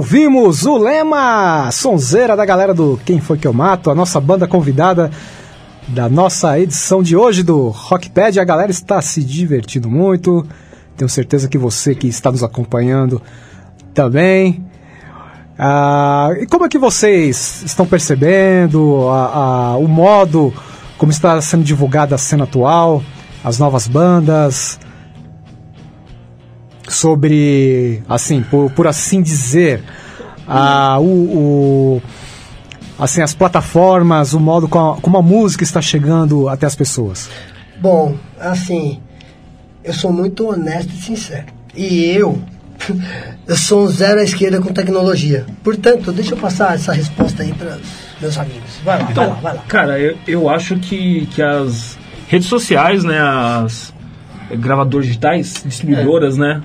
Ouvimos o lema sonzeira da galera do Quem Foi Que Eu Mato, a nossa banda convidada da nossa edição de hoje do Rockpad. A galera está se divertindo muito. Tenho certeza que você que está nos acompanhando também. Ah, e como é que vocês estão percebendo a- a- o modo como está sendo divulgada a cena atual, as novas bandas? Sobre, assim, por, por assim dizer, a, o, o- assim, as plataformas, o modo como a, como a música está chegando até as pessoas? Bom, assim, eu sou muito honesto e sincero. E eu, eu sou um zero à esquerda com tecnologia. Portanto, deixa eu passar essa resposta aí para meus amigos. Vai lá, vai lá, vai lá. Cara, eu, eu acho que, que as redes sociais, né, as gravadoras digitais, distribuidoras, né,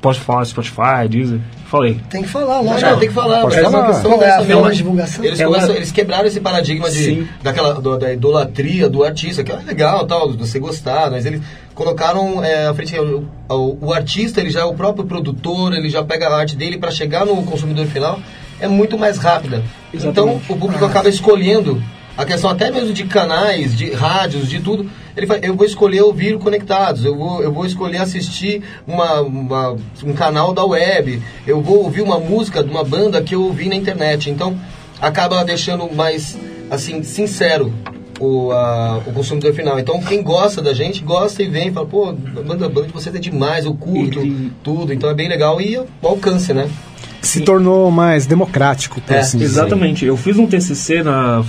pode falar Spotify, Deezer, falei. Tem que falar, lógico. Não, tem que falar, Pode mas é uma falar. questão Qual é a dessa forma mesmo. de divulgação? Eles, Ela- começam- eles quebraram esse paradigma de, Sim. daquela, do- da idolatria do artista, que é legal, tal, de você gostar, mas eles colocaram é, à frente o, o, o artista, ele já é o próprio produtor, ele já pega a arte dele para chegar no consumidor final, é muito mais rápida. Então o público acaba escolhendo a questão até mesmo de canais, de rádios, de tudo. Ele vai, eu vou escolher ouvir conectados, eu vou, eu vou escolher assistir uma, uma- um canal da web, eu vou ouvir uma música de uma banda que eu ouvi na internet. Então acaba deixando mais assim sincero o, a- o consumidor final. Então quem gosta da gente gosta e vem e fala, pô, a banda, banda de vocês é demais, eu curto tudo, então é bem legal e o alcance, né? Se tornou mais democrático, por É, assim dizer. Exatamente. Eu fiz um TCC na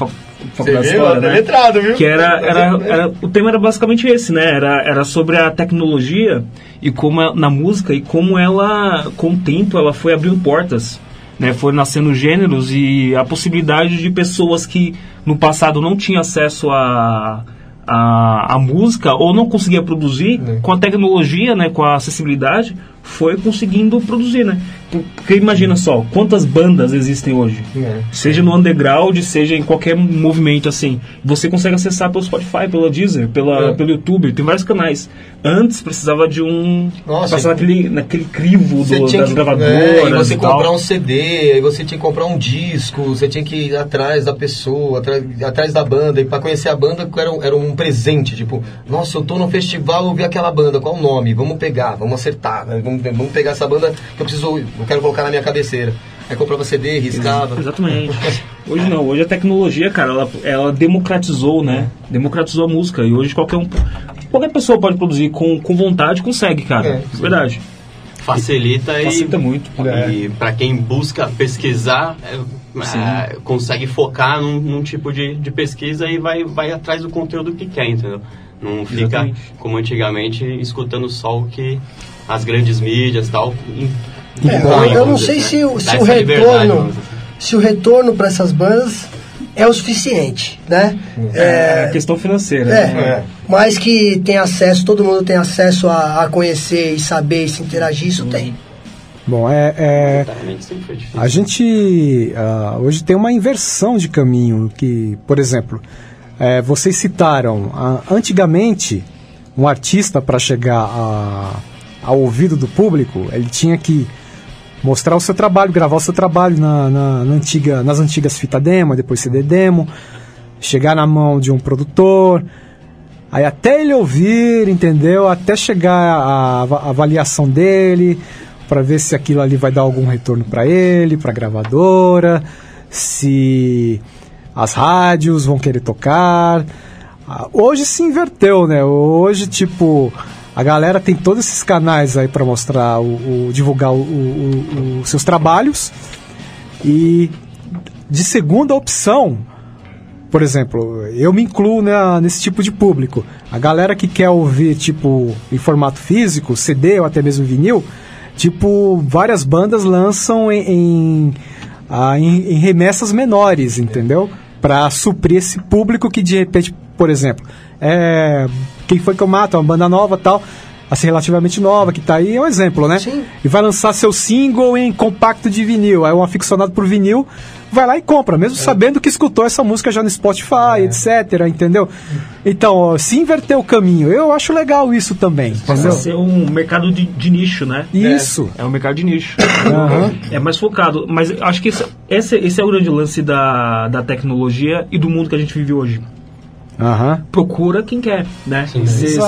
faculdade de história, né? letrado, viu? Que era, era, era- o tema era basicamente esse, né? Era, era sobre a tecnologia e como na música e como ela, com o tempo, ela foi abrindo portas, né? Foi nascendo gêneros e a possibilidade de pessoas que no passado não tinham acesso a a, a música ou não conseguia produzir com a tecnologia, né, com a acessibilidade, foi conseguindo produzir, né? Por- Porque imagina só, quantas bandas existem hoje? É. Seja no underground, seja em qualquer movimento assim. Você consegue acessar pelo Spotify, pela Deezer, pela, É. pelo YouTube, tem vários canais. Antes precisava de um. Nossa, passar naquele, naquele crivo Você do, tinha das que, gravadoras. é, e você e comprar um CD, aí você tinha que comprar um disco, você tinha que ir atrás da pessoa, atrás, atrás da banda, e para conhecer a banda era, um- era um presente, tipo, nossa, eu tô no festival, eu vi aquela banda, qual o nome? Vamos pegar, vamos acertar, né? vamos, vamos pegar essa banda que eu preciso, eu quero colocar na minha cabeceira. Aí comprava CD, riscava. Exatamente. Hoje não, hoje a tecnologia, cara, ela, ela democratizou, né? Democratizou a música. E hoje qualquer um. Qualquer pessoa pode produzir com, com vontade, consegue, cara. É, sim. Verdade. Facilita, e, Facilita muito. E para quem busca pesquisar, é, é, consegue focar num, num tipo de, de pesquisa e vai, vai atrás do conteúdo que quer, entendeu? Não fica, Exatamente. como antigamente, escutando só o que as grandes mídias e tal. É, eu, não vamos dizer, sei né? se, o- Dá se o retorno se o retorno para essas bandas é o suficiente, né? É, questão financeira. É, né? mas que tem acesso, todo mundo tem acesso a, a conhecer e saber e se interagir, isso tem. Bom, é, é, Exatamente, sempre foi difícil. a gente ah, hoje tem uma inversão de caminho que, por exemplo, é, vocês citaram ah, antigamente um artista para chegar a- ao ouvido do público ele tinha que mostrar o seu trabalho, gravar o seu trabalho na, na- na antiga, nas antigas fita demo, depois CD demo, chegar na mão de um produtor, aí até ele ouvir, entendeu? Até chegar a, a avaliação dele, para ver se aquilo ali vai dar algum retorno para ele, para a gravadora, se as rádios vão querer tocar. Ah, Hoje se inverteu, né? Hoje, tipo, a galera tem todos esses canais aí para mostrar, o, o- divulgar os seus trabalhos. E de segunda opção, por exemplo, eu me incluo né, nesse tipo de público. A galera que quer ouvir, tipo, em formato físico, CD ou até mesmo vinil, tipo, várias bandas lançam em, em, em- em remessas menores, entendeu? Para suprir esse público que de repente, por exemplo, é, quem foi que eu mato? É uma banda nova tal. Assim, relativamente nova, que tá aí, é um exemplo, né? E vai lançar seu single em compacto de vinil. Aí um aficionado por vinil vai lá e compra, mesmo sabendo que escutou essa música já no Spotify, etc, entendeu? Então, ó, se inverter o caminho, eu acho legal isso também, Passa a entendeu? ser um mercado de, de nicho, né? Isso. É, é um mercado de nicho. Aham. É mais focado. Mas eu acho que esse, esse, esse é o grande lance da, da tecnologia e do mundo que a gente vive hoje. Aham. Procura quem quer, né? Se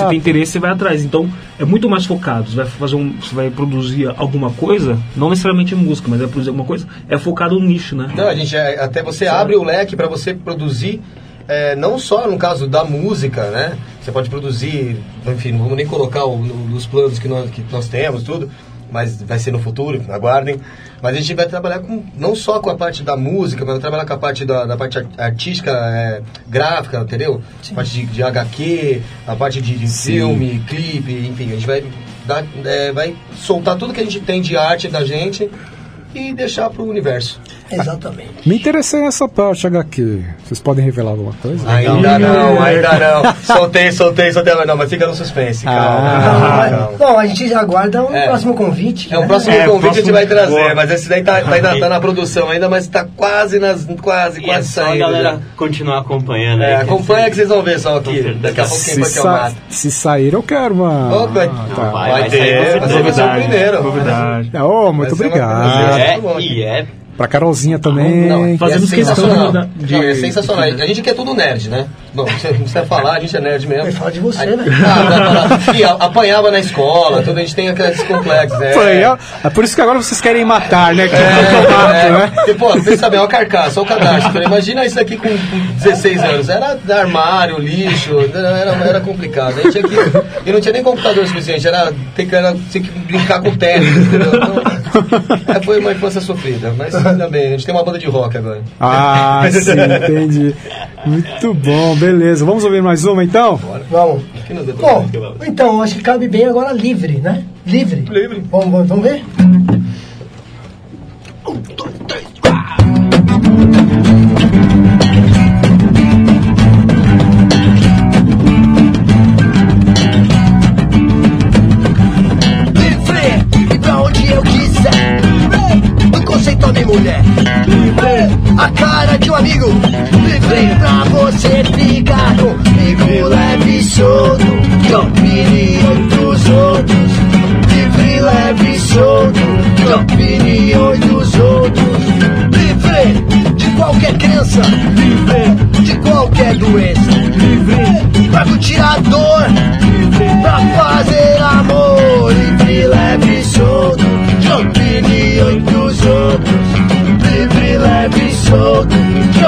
tem interesse, você vai atrás. Então, é muito mais focado. Você vai, fazer um, você vai produzir alguma coisa, não necessariamente música, mas vai produzir alguma coisa, é focado no nicho, né? Não, a gente é- até você abre o leque para você produzir é, não só no caso da música, né? Você pode produzir, enfim, não vamos nem colocar o, no- nos planos que nós, que nós temos, tudo. Mas vai ser no futuro, aguardem. Mas a gente vai trabalhar com, não só com a parte da música, mas vai trabalhar com a parte da, da parte ar- artística, é, gráfica, entendeu? A parte de, de HQ, a parte de, de Sim. filme, clipe, enfim, a gente vai, dar, é, vai soltar tudo que a gente tem de arte da gente e deixar pro universo. Exatamente. Me interessei nessa parte HQ. Vocês podem revelar alguma coisa? Ainda não, ainda não. Soltei, soltei, soltei. Não, mas fica no suspense, calma. Ah. Bom, a gente aguarda um É. próximo convite. É um né? próximo É, convite a gente próximo- vai trazer, Boa. mas esse daí tá, tá, ainda tá na produção ainda, mas tá quase nas. quase, E é quase só a saindo. galera já. continuar acompanhando. É, acompanha que vocês vão ver só aqui. Daqui a pouco quem eu sa mato. se sair, eu quero uma. Ô, vai- Ah, tá. vai, Vai vai ter, vai ser o primeiro. Novidade. Oh, muito Vai ser uma obrigado. É, Muito e é. Pra Carolzinha também. Não, Fazemos é questão sensacional. de- Não, é sensacional. A gente quer tudo nerd, né? Bom, você não precisa falar, a gente é nerd mesmo. Vai falar de você, Aí- né? Ah. E a- apanhava na escola, tudo, a gente tem aqueles complexos. É, Foi, ó. É por isso que agora vocês querem matar, né? Que é, mato, É, né? e, pô, pensa bem, é uma carcaça, olha o cadastro. Imagina isso daqui com, com 16 anos. Era armário, lixo, era, era complicado. A gente tinha que, e não tinha nem computador suficiente, era ter que, era, tinha que brincar com tênis, entendeu? Então, é, foi uma infância sofrida, mas ainda bem, a gente tem uma banda de rock agora. Ah, sim, entendi. Muito bom, beleza. Vamos ouvir mais uma então? Vamos. Aqui no dedo Bom, então, acho que cabe bem agora livre, né? Livre. Livre. Vamos, vamos, vamos ver? Livre, mulher. Livre, a cara de um amigo. Livre pra você ficar comigo. Leve e solto, de opinião dos outros. Livre, leve e solto, de opinião dos outros. Livre de qualquer crença. Livre de qualquer doença. Livre pra curtir a dor. Livre pra fazer amor. Livre, leve e solto, de opinião dos outros. Solto,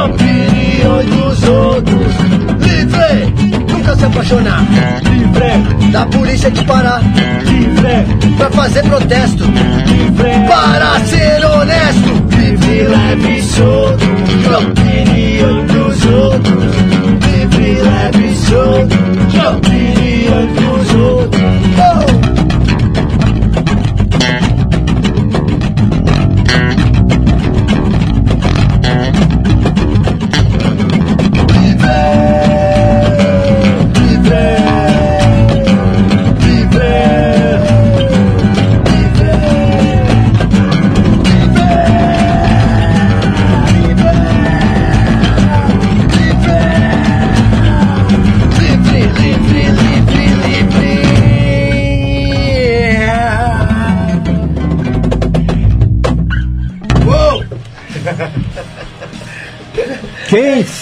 opinião dos outros. Livre, nunca se apaixonar. Livre, da polícia te parar. Livre, pra fazer protesto. Livre, para ser honesto. Livre, leve e solto, opinião dos outros. Livre, leve e solto,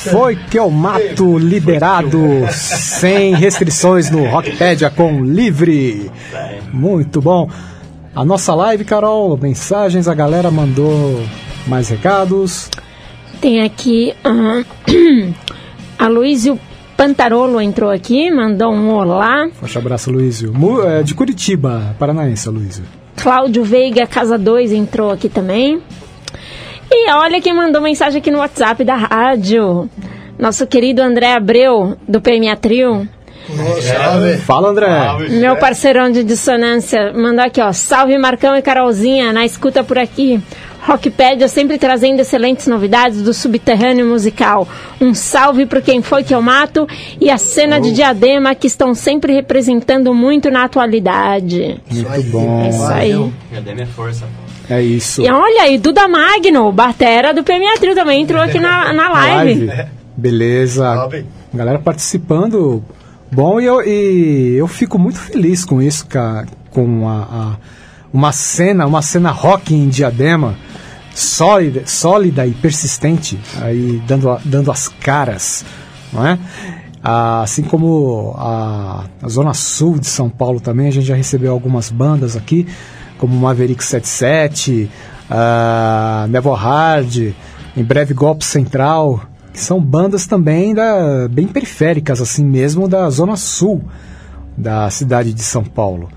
foi que eu mato liberado sem restrições no Rockpedia com livre? Muito bom. A nossa live, Carol, mensagens, a galera mandou mais recados. Tem aqui ah, a Luísio Pantarolo entrou aqui, mandou um olá. Forte abraço, Luísio. É, de Curitiba, paranaense, Luísio. Cláudio Veiga Casa 2 entrou aqui também. E olha quem mandou mensagem aqui no WhatsApp da rádio. Nosso querido André Abreu, do PMA Trio. Fala, André. Meu parceirão de dissonância mandou aqui, ó. Salve Marcão e Carolzinha, na escuta por aqui. Rockpedia sempre trazendo excelentes novidades do subterrâneo musical. Um salve para quem foi que eu mato e a cena de diadema que estão sempre representando muito na atualidade. Muito bom. É isso aí. Dei minha força. É isso. E olha aí, Duda Magno, batera do PMA Trio também entrou aqui na, na live. Beleza. Galera participando. Bom, e eu, e eu fico muito feliz com isso, com a, a- uma cena, uma cena rock em diadema, sólida, sólida e persistente, aí dando, a- dando as caras, não é? Ah, Assim como a, a Zona Sul de São Paulo também, a gente já recebeu algumas bandas aqui, como Maverick 77, uh, Nevo Hard, em breve Golpe Central, que são bandas também da, bem periféricas, assim mesmo, da Zona Sul da cidade de São Paulo.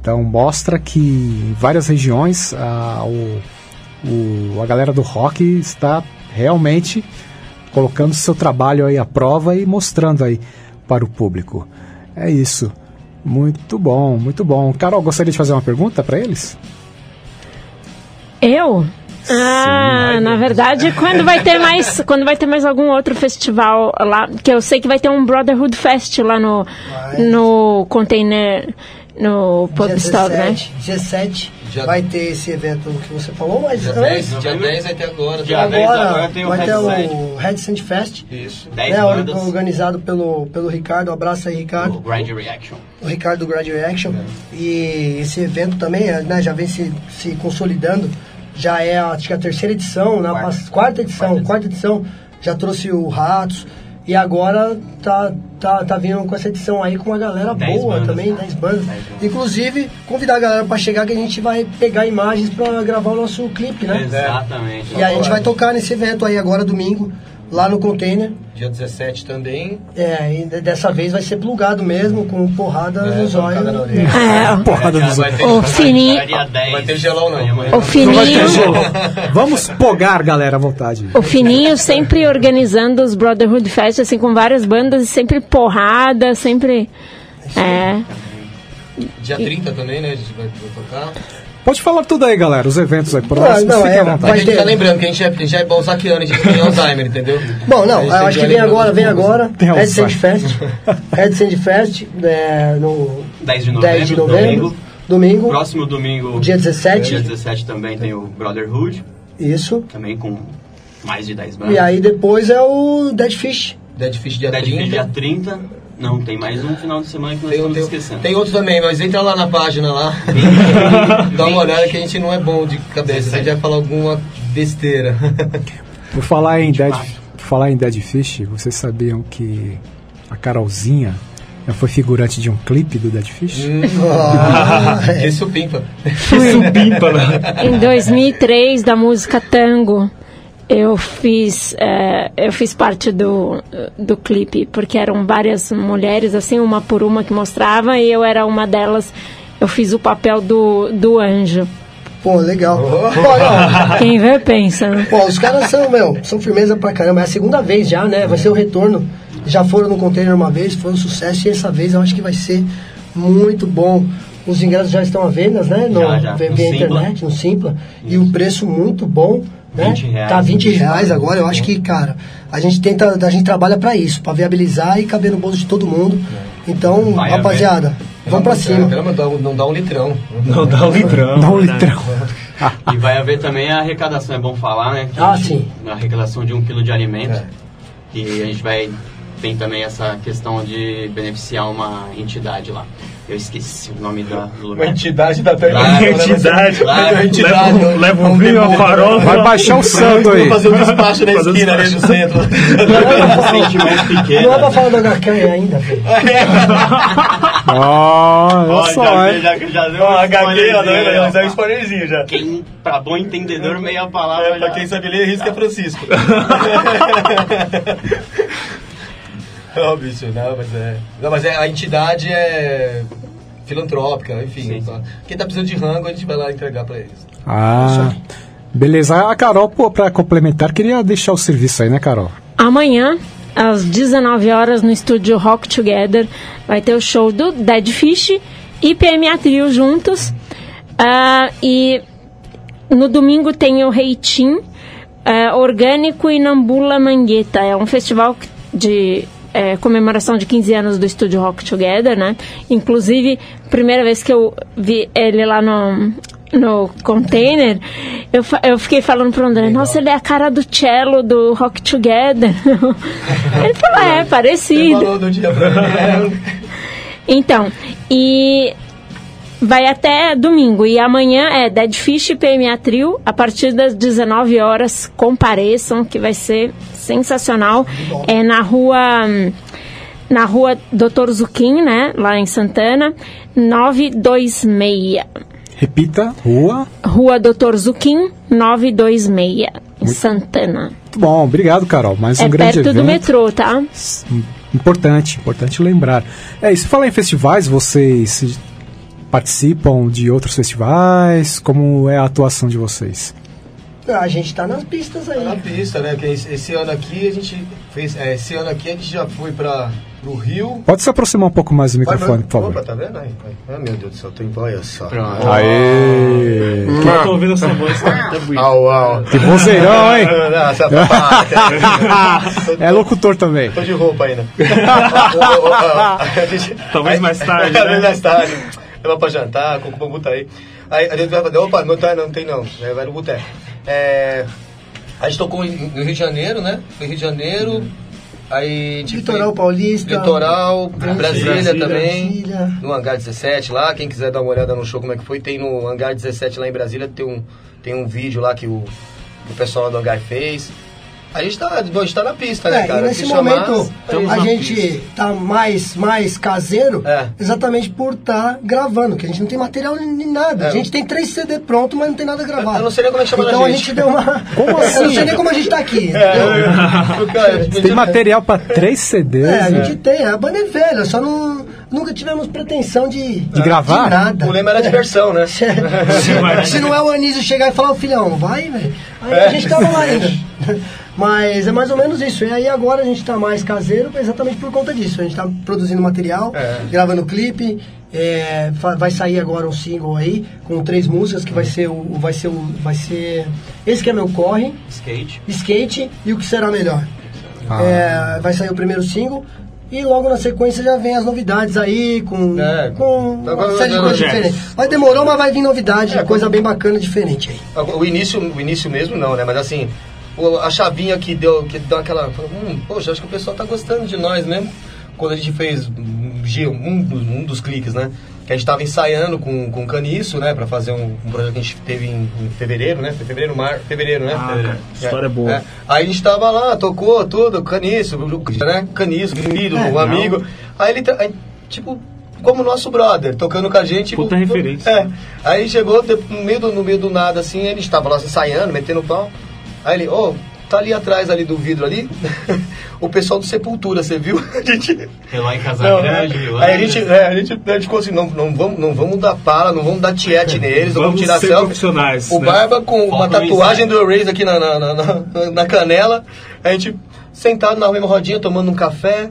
Então mostra que em várias regiões a, o, o- a galera do rock está realmente colocando seu trabalho aí à prova e mostrando aí para o público. É isso. Muito bom, muito bom. Carol, gostaria de fazer uma pergunta para eles? Eu? Ah, na verdade, quando vai ter mais, quando vai ter mais algum outro festival lá, que eu sei que vai ter um Brotherhood Fest lá no no container no Pub Stop, né? 17, 17 vai ter esse evento que você falou, mas Dia antes, 10, dia 10 vai ter agora. Dia 10 agora agora tem o vai ter Red o Red Sand Fest, Isso. 10 né, bandas. organizado pelo, pelo Ricardo, abraço aí Ricardo, O Grind Reaction. o Ricardo do Grad Reaction, e esse evento também né, já vem se, se consolidando, já é acho que a terceira edição, na Quarta. pas- quarta edição, quarta edição, já trouxe o Ratos, e agora tá, tá, tá vindo com essa edição aí com uma galera Dez boa bandas. também, 10 bandas. Bandas. Inclusive, convidar a galera pra chegar que a gente vai pegar imagens pra gravar o nosso clipe, né? Exatamente. E a gente vai tocar nesse evento aí agora domingo, lá no container. Dia 17 também. É, e de- dessa vez vai ser plugado mesmo, com porrada É, no zóio. pancada na orelha. É, Porrada vai ter- O fininho, Dia 10. Vai ter gelão não. o fininho, Vamos pogar, galera, à vontade. o fininho sempre organizando os Brotherhood Fest assim com várias bandas e sempre porrada, sempre é. Dia 30 também, né? A gente vai tocar. Pode falar tudo aí, galera, os eventos aí próximos, não, fiquem é, à vontade. A gente ter- tá lembrando que a gente é, a gente é balzaquiano, a gente tem Alzheimer, entendeu? Bom, não, eu acho que vem agora, vem agora, Tem Red Sand Alzheimer. Fest, Red Sand Fest, é, no 10 de novembro, 10 de novembro, domingo. domingo, Próximo domingo, dia 17, dia 17 também tem o Brotherhood, isso, também com mais de 10 bandas. e aí depois é o Dead Fish, Dead Fish dia Dead 30. Fish dia 30. Não, tem mais um final de semana que nós Tem, estamos tem, esquecendo. tem outro também, mas entra lá na página lá. Dá uma olhada que a gente não é bom de cabeça. A gente vai falar alguma besteira. Por falar em Dead, por falar em Dead Fish, vocês sabiam que a Carolzinha já foi figurante de um clipe do Dead Fish? Ah, Esse é o Pimpa. Supimpa, né? Em 2003, da música Tango, eu fiz, é, eu fiz parte do, do clipe, porque eram várias mulheres, assim, uma por uma que mostrava, e eu era uma delas. Eu fiz o papel do, do anjo. pô, legal. Pô, não, Quem vê, pensa. né? Pô, os caras são, meu, são firmeza pra caramba. É a segunda vez já, né? Vai ser o retorno. Já foram no container uma vez, foi um sucesso. E essa vez eu acho que vai ser muito bom. Os ingressos já estão à venda, né? No, Já, já. via No via Simpla. internet, no Simpla. E o preço muito bom. Né? 20 reais. Tá 20 reais agora. Eu acho que, cara, a gente tenta, a gente trabalha pra isso, pra viabilizar e caber no bolso de todo mundo. Então, Vai rapaziada, vamos pra cima. Pelo amor, não, dá um litrão. Não dá um litrão. Dá um litrão. E vai haver também a arrecadação, é bom falar, né? Que Ah, gente- sim. A arrecadação de um quilo de alimento. É. E a gente vai. Tem também essa questão de beneficiar uma entidade lá. Eu esqueci o nome da, do lugar. entidade da Claro, Entidade. Claro, Uma entidade. Leva, leva um vinho, uma farofa. Vai baixar o santo aí. Vou fazer um despacho na esquina ali no centro. sentimento Não é pra falar do HK ainda, velho. Olha só, hein? já, já deu um ó, spoilerzinho aí, ó. dá um spoilerzinho já. Quem, pra bom entendedor, meia palavra. É, pra já. quem sabe ler, risca é Francisco. Não, bicho, não, mas é. Não, mas é, a entidade é filantrópica, enfim. Sim, sim. tá? Quem tá precisando de rango, a gente vai lá entregar pra eles. Ah, beleza. A Carol, pô, pra complementar, queria deixar o serviço aí, né, Carol? Amanhã, às 19 horas, no estúdio Rock Together, vai ter o show do Dead Fish e PMA Trio juntos. Ah, e no domingo tem o Reitim, ah, Orgânico e Nambula Mangueta. É um festival de eh, comemoração de 15 anos do estúdio Rock Together, né? Inclusive, primeira vez que eu vi ele lá no, no container, eu, eu fiquei falando pro André, nossa, ele é a cara do cello do Rock Together. ele falou, é, Você parecido. falou do dia pra mim. Então, e vai até domingo. E amanhã é Dead Fish e PMA Trio, a partir das 19 horas. Compareçam, que vai ser sensacional. É na rua. Na rua Doutor Zuquim, né? Lá em Santana. 926. Repita, rua. Rua Doutor Zuquim, 926. Em Santana. Muito bom, obrigado, Carol. Mais um é grande perto evento. do metrô, tá? Importante, importante lembrar. É, e se falar em festivais, vocês participam de outros festivais? Como é a atuação de vocês? Ah, A gente tá nas pistas aí. Na pista, né? Que esse, ano aqui a gente fez. é, esse ano aqui a gente já foi para pro Rio. Pode se aproximar um pouco mais do microfone, por favor. Opa, tá vendo aí? Ah, meu Deus do céu, tem olha só. Aê! Eu tô ouvindo essa voz, tá bonito. Au, au. Que vozeirão, hein? É locutor também. Tô de roupa ainda. Talvez mais tarde, Talvez né? mais tarde. Leva pra jantar, com o botar aí. Aí a gente vai falar, opa, não, tá, não tem não. É, vai no boteco. É, a gente tocou no Rio de Janeiro, né? No Rio de Janeiro. Aí gente Litoral foi- Paulista. Litoral, Brasília, Brasília, também. Brasília. No Hangar 17 lá. Quem quiser dar uma olhada no show como é que foi, tem no Hangar 17 lá em Brasília, tem um, tem um vídeo lá que o, o pessoal do Hangar fez. A gente tá, a gente tá na pista, né, É, cara? e nesse Se chamar, momento a gente pista. tá mais, mais caseiro É. exatamente por estar gravando, que a gente não tem material nem nada. É. A gente tem três CD pronto, mas não tem nada gravado. Eu não sei nem como é que chama Então a a gente. gente deu uma. Como Eu não assim? sei nem como a gente tá aqui. É, entendeu? Tem material para três CDs? É, a né? gente tem, a banda é velha, só não. Nunca tivemos pretensão de. De gravar? De nada. O lema era diversão, né? Se, se não é o Anísio chegar e falar, ô filhão, vai, velho. Aí a gente tava lá ainda. Mas é mais ou menos isso. E aí agora a gente tá mais caseiro exatamente por conta disso. A gente tá produzindo material, É. gravando clipe. é, vai sair agora um single aí com três músicas que vai ser o. Vai ser o. Vai ser. Esse que é meu corre, Skate. skate e o que será melhor. Ah. É, vai sair o primeiro single. E logo na sequência já vem as novidades aí, com, É. com uma Agora série de vai- coisas projetos. diferentes. Mas demorou, mas vai vir novidade, É, coisa bem bacana, diferente aí. O início, o início mesmo não, né? Mas assim, a chavinha que deu, que deu aquela. Hum, poxa, acho que o pessoal tá gostando de nós mesmo. Quando a gente fez um, dos- um dos cliques, né? Que a gente tava ensaiando com, com o Caniço, né? Pra fazer um, um projeto que a gente teve em, em fevereiro, né? Fevereiro, mar, fevereiro, né? Ah, Fevereiro. história boa. É. Aí a gente tava lá, tocou tudo, Caniço, né? Caniço, querido, É, um amigo. Aí ele, aí, tipo, como nosso brother, tocando com a gente. Puta tipo, referência. É. Aí chegou no meio, do, no meio do nada, assim, ele estava lá ensaiando, metendo pau. Aí ele, ô, tá ali atrás ali do vidro ali, o pessoal do Sepultura, você viu? A gente. Foi lá em Não, Casagrande, é. lá. Aí a gente, é, a gente, a gente ficou assim, não, não, vamos, não vamos dar pala, não vamos dar tiete neles, não vamos Vamos tirar ser selfie. profissionais, O né? Barba com uma um tatuagem do Erase aqui na, na, na, na- na canela, a gente sentado na mesma rodinha, tomando um café,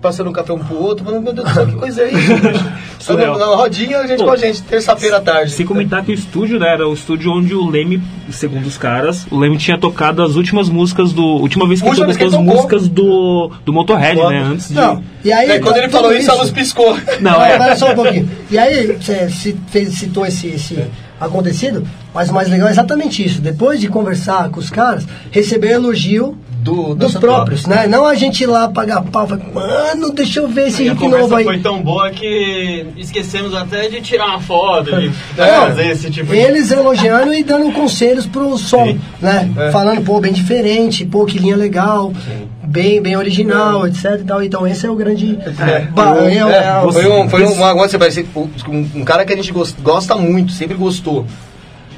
passando um café um pro outro, falando, meu Deus do céu, que coisa é isso? bicho?" Surreal. na, na rodinha, a gente Pô, com a gente, terça-feira à tarde. Sem comentar que o estúdio, né, era o estúdio onde o Leme, segundo os caras, o Leme tinha tocado as últimas músicas do. Última vez que ele Última tocou vez as que ele tocou. músicas do, do Motorhead, Moto. né? Antes de. Não, e aí. Aí, quando ele falou isso, a luz piscou. Não, é. Espera só um pouquinho. E aí, você citou esse, esse acontecido, mas o mais legal é exatamente isso. Depois de conversar com os caras, receber elogio Do, dos próprios, né? Não a gente ir lá pagar pau, falar, mano, deixa eu ver esse conversa novo aí. foi tão boa que esquecemos até de tirar uma foto, de É, fazer esse tipo de... Eles elogiando e dando conselhos pro som, né? É. Falando, pô, bem diferente, pô, que linha legal, bem, bem original, etc e tal. Então esse é o grande... É, é o- é o- foi um, foi um, agora você vai ser um, um cara que a gente gos- gosta muito, sempre gostou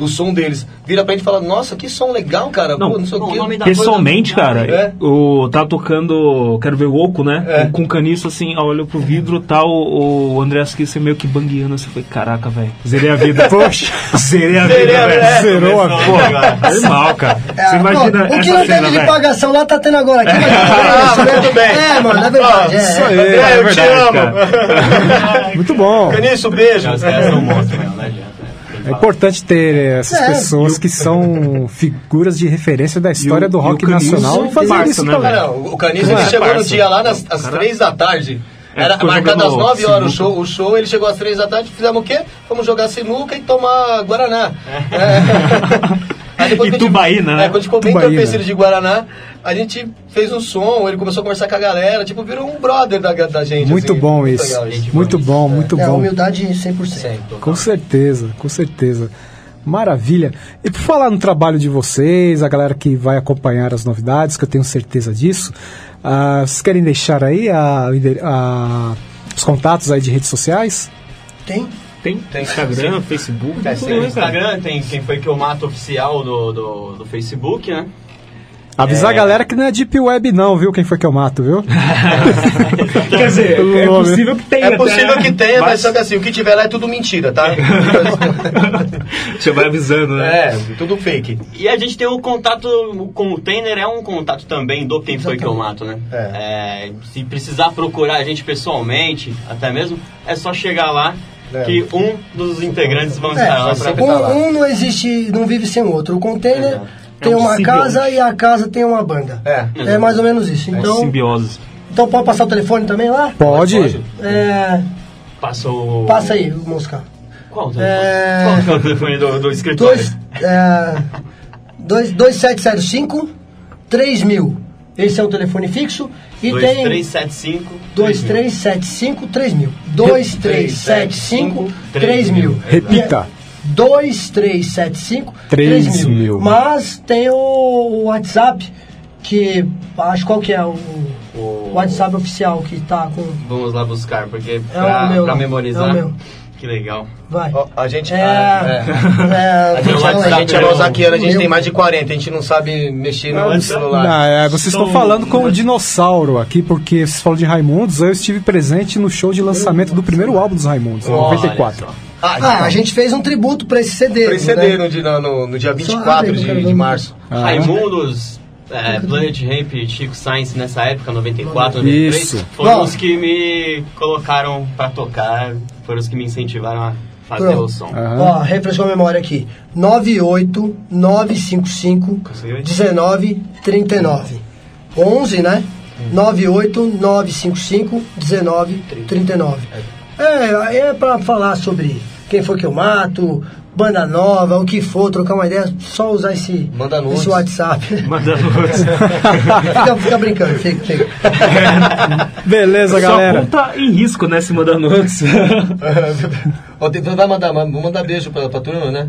do som deles. Vira pra gente e fala, nossa, que som legal, cara. Não, Pô, não sei o o quê. Pessoalmente, coisa- cara, É. o tá tocando Quero Ver o Oco, né? É. Com caniço assim, olha pro vidro, tá o, o André Kisser meio que bangueando assim, foi caraca, velho. Zerei a vida. Poxa, zerei a vida, velho. vida. Zerou a porra. agora. Normal, cara. É, Você imagina o que não teve de pagação lá tá tendo agora aqui. Mas Ah, é isso, né? muito bem. É, mano, é verdade. Ah, é, é. É, é, eu te amo. Muito bom. Canício, beijo. Os caras são monstros não adianta. É importante ter essas É. pessoas que são figuras de referência da história o- do e o rock nacional e isso né, também. Cara, o ele É, chegou no dia lá nas, às três da tarde. É, Era marcado às jogando 9 horas o show, o show, ele chegou às 3 da tarde, fizemos o quê? Fomos jogar sinuca e tomar Guaraná. É. Aí depois E gente- tubaína, né? É, quando a gente ficou bem entorpecido de Guaraná, a gente fez um som, ele começou a conversar com a galera, tipo, virou um brother da, da gente. Muito assim. bom Muito isso. legal isso. Muito bom, muito É, bom. humildade 100%. Sempre. Com certeza, com certeza. Maravilha. E por falar no trabalho de vocês, a galera que vai acompanhar as novidades, que eu tenho certeza disso, ah, vocês querem deixar aí a- a- os contatos aí de redes sociais? Tem? Tem, Tem. Instagram, Facebook, É, sim, né? Instagram tem quem foi que eu mato oficial do, do, do Facebook, né? Avisar a galera que não é Deep Web não, viu? Quem foi que eu mato, viu? Quer dizer, é possível que tenha. É possível até, que tenha, mas mas só que assim, o que tiver lá é tudo mentira, tá? Você vai avisando, né? é, tudo fake. E a gente tem o contato, o container é um contato também do Quem Foi Que Eu Mato, né? É, se precisar procurar a gente pessoalmente, até mesmo, é só chegar lá É. que um dos integrantes vão É, estar lá pra um, um não existe, não vive sem o outro. O container tem É um uma simbionte. casa e a casa tem uma banda. É, É mais ou menos isso. Então, simbiose. então pode passar o telefone também lá? Pode. É, Passa o. passa aí, Mosca. Qual o telefone? É, Qual que é o telefone do, do escritório? dois, é, dois, 2705 3000. Esse é o telefone fixo. E tem 2375 2375 3000. 2375 3000. Repita. 2375 Três 3000. mil. Mas tem o WhatsApp, que acho qual que é o, o WhatsApp oficial que tá com. Vamos lá buscar, porque É pra, meu, pra é memorizar. o meu. Que legal. Vai. A gente. É, é. é, A gente, a é Losaquiano, a gente tem mais de 40, a gente não sabe mexer no Não, celular. é, vocês estão falando com o dinossauro aqui, porque vocês falam de Raimundos, eu estive presente no show de lançamento do primeiro álbum dos Raimundos, em Olha 94. Ah, a gente fez um tributo pra esse CD. Pra esse CD né? no, dia- no, no dia Só 24 abre, eu quero de, de março. Ah, Raimundos, é, Planet Ramp, Chico Science nessa época, 94, 93, Isso. foram Bom. os que me colocaram pra tocar, foram os que me incentivaram a fazer Pronto. o som. Ó, refrescou a memória aqui. 98955 1939. 11, né? 98955 1939. É, é pra falar sobre quem foi que eu mato, banda nova, o que for, trocar uma ideia, só usar esse, Manda esse WhatsApp. Manda fica, fica brincando, fica, fica. Beleza, Só galera. conta em risco, né, se mandar nudes. Tem- Vai mandar, vou mandar beijo pra, pra turma, né?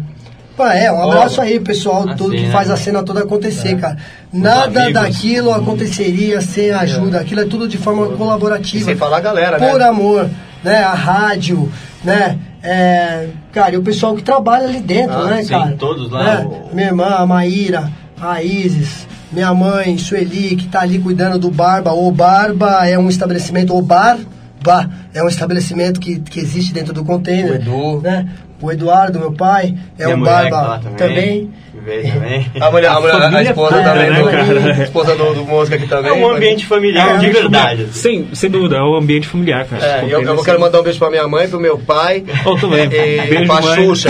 Pá, é, um abraço aí, pessoal, Assim, todo que né? faz a cena toda acontecer, cara. Nada amigos. daquilo aconteceria sem a ajuda. Aquilo é tudo de forma colaborativa. E sem falar a galera, né? Por amor, né? A rádio, né? É, cara, e o pessoal que trabalha ali dentro, Ah, né, sim, cara? todos lá, Né? o- Minha irmã, a Maíra, a Isis, minha mãe, Sueli, que tá ali cuidando do Barba. O Barba é um estabelecimento, o Bar, Bar, é um estabelecimento que, que existe dentro do container. O Edu. Né? O Eduardo, meu pai, é um tá Barba também. que veio também. A mulher, a, mulher, a família esposa toda, também, né, do, cara? a esposa do, do Mosca aqui também. É um ambiente familiar de verdade. Sem, sem dúvida, é um ambiente familiar, cara. É, eu, eu quero mandar um beijo pra minha mãe, pro meu pai. Eu também. E Beijo, pra mãe. Xuxa.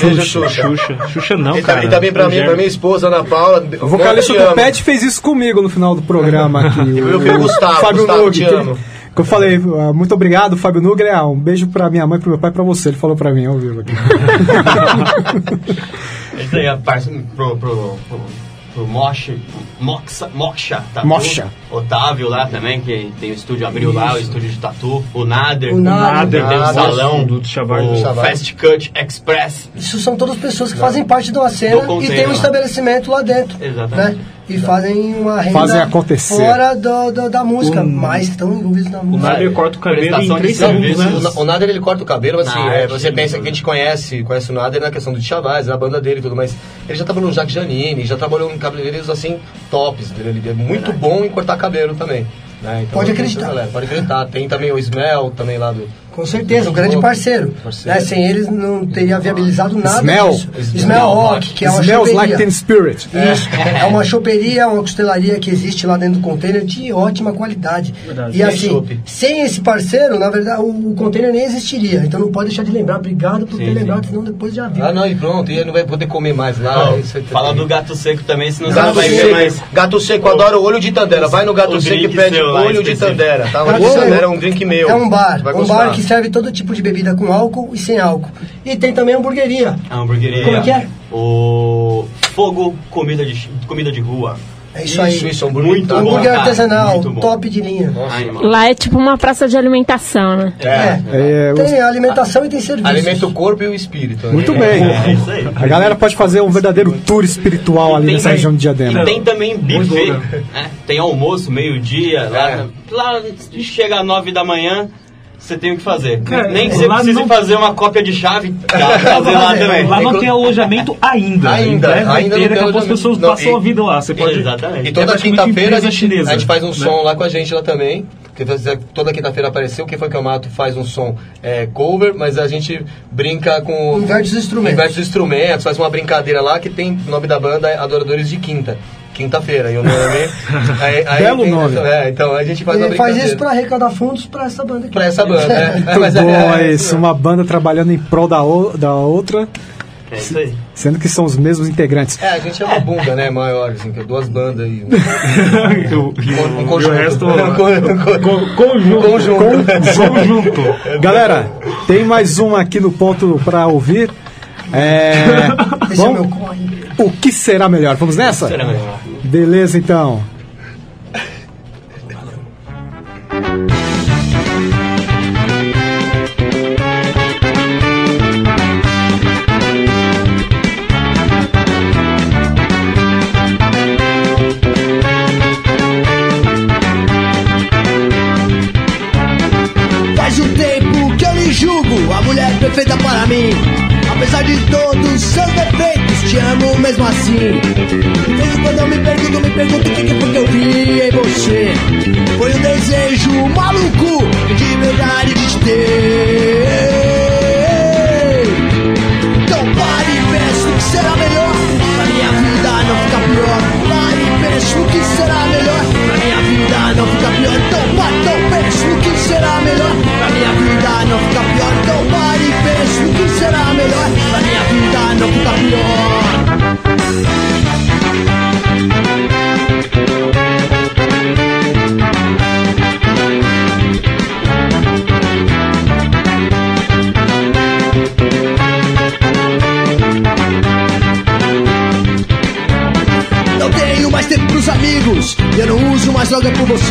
Beijo, Xuxa. Xuxa. Xuxa não, E, cara. e também pra mim, pra minha esposa, Ana Paula. O vocalista eu do. Pet fez isso comigo no final do programa aqui. E o o Gustavo, Fábio Gustavo, Nug, te amo. Que eu falei, ah, muito obrigado, Fábio Nugre. Ah, um beijo pra minha mãe, pro meu pai e pra você. Ele falou pra mim ao vivo aqui. Isso aí é parce- pro, pro, pro, pro Moxa, Moksha, Tatu. Moksha. Otávio lá também, que tem o estúdio, abriu lá, o estúdio de tatu. O Nader. O Nader. que tem o Nader. salão. Do Chavar- o do Chavar. Fast Cut Express. Isso são todas pessoas que fazem parte de uma cena e tem um lá. estabelecimento lá dentro. Exatamente. Né? E fazem uma renda Fazem acontecer. fora do, do- da música, mas estão envolvidos na O música. Nader corta o cabelo em 3 segundos, né? O, o Nader ele corta o cabelo, assim, Na é, arte, você pensa que a dúvida. gente conhece, conhece o Nader na questão do Chavaz, na banda dele e tudo, mas ele já trabalhou no Jacques Janine, já trabalhou em cabeleireiros assim, tops, entendeu? ele é muito bom em cortar cabelo também. né? Então, Pode acreditar. galera, pode acreditar. Tem também o Smell, também lá do. Com certeza, um grande parceiro. Parceiro. Né? Sem eles não teria viabilizado nada Smell. disso. Smell Smell Rock, que é uma Smells choperia. like teen spirit. Isso, é uma choperia, uma costelaria que existe lá dentro do container de ótima qualidade. Verdade. E assim, sem esse parceiro, na verdade, o, o container nem existiria. Então não pode deixar de lembrar. Obrigado por Sim, ter sim. lembrado, senão depois já viu. Ah, não, e pronto, e ele não vai poder comer mais lá. Ó, isso tá fala do gato seco também, senão Gato não vai ver seco, mais. gato seco, adoro olho de Tandera. Vai no gato o seco e pede olho de. Tandera, tá? O olho de Tandera é um drink meu. É um bar, um bar que serve todo tipo de bebida com álcool e sem álcool. E tem também hamburgueria. A hamburgueria. Como é que é? O Fogo Comida de, comida de Rua. É isso, aí. Isso, isso, hambúrguer. Muito bom, Hambúrguer cara, artesanal, muito bom. top de linha. Animal. Lá é tipo uma praça de alimentação, né? É. É, os- Tem alimentação e tem serviço. Alimenta o corpo e o espírito. né? Muito bem. É isso aí. A galera pode fazer um verdadeiro tour espiritual ali Tem- nessa região de Diadema. E tem também buffet, slogan. né? Tem almoço, meio-dia, lá, É. lá chega às nove da manhã, você tem o que fazer. Cara, Nem que você lá precise não- fazer uma cópia de chave, dá pra fazer lá também. Lá não tem alojamento ainda. Ainda, vai ainda ter, não daqui tem a pouco as pessoas Não, passam e- a vida lá. Você pode. Exatamente. E É toda praticamente quinta-feira a gente, chinesa, a gente faz um né? som lá com a gente lá também. Você- toda quinta-feira apareceu, quem foi que eu mato faz um som é, cover, mas a gente brinca com. Inverte os instrumentos. Inverte os instrumentos, faz uma brincadeira lá que tem o nome da banda é Adoradores de Quinta. Quinta-feira, e o nome. aí, aí Belo tem- nome. É, então a gente faz uma Ele faz isso pra arrecadar fundos pra essa banda aqui. Pra essa banda, né? Muito é- bom é isso, uma banda trabalhando em prol da, o- da outra, É isso aí. sendo que são os mesmos integrantes. É, a gente é uma bunda, né? Maior, assim, que é duas bandas e. O- o- Um e o conjunto. resto. Um co- Conjunto. Conjunto. Conjunto. Galera, tem mais uma aqui no ponto pra ouvir. É, Esse é bom, meu corre. o que será melhor? Vamos nessa? Será melhor. Beleza, então. Faz um tempo que eu lhe julgo a mulher perfeita para mim. Apesar de todos seus defeitos, te amo mesmo assim. Em quando eu me pergunto, me pergunto o que, que foi que eu vi em você. Foi um desejo maluco de verdade de te ter.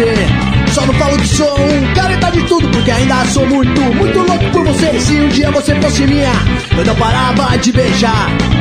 Você. Só não falo que sou um careta de tudo Porque ainda sou muito, muito louco por você. Se um dia você fosse minha Eu não parava de beijar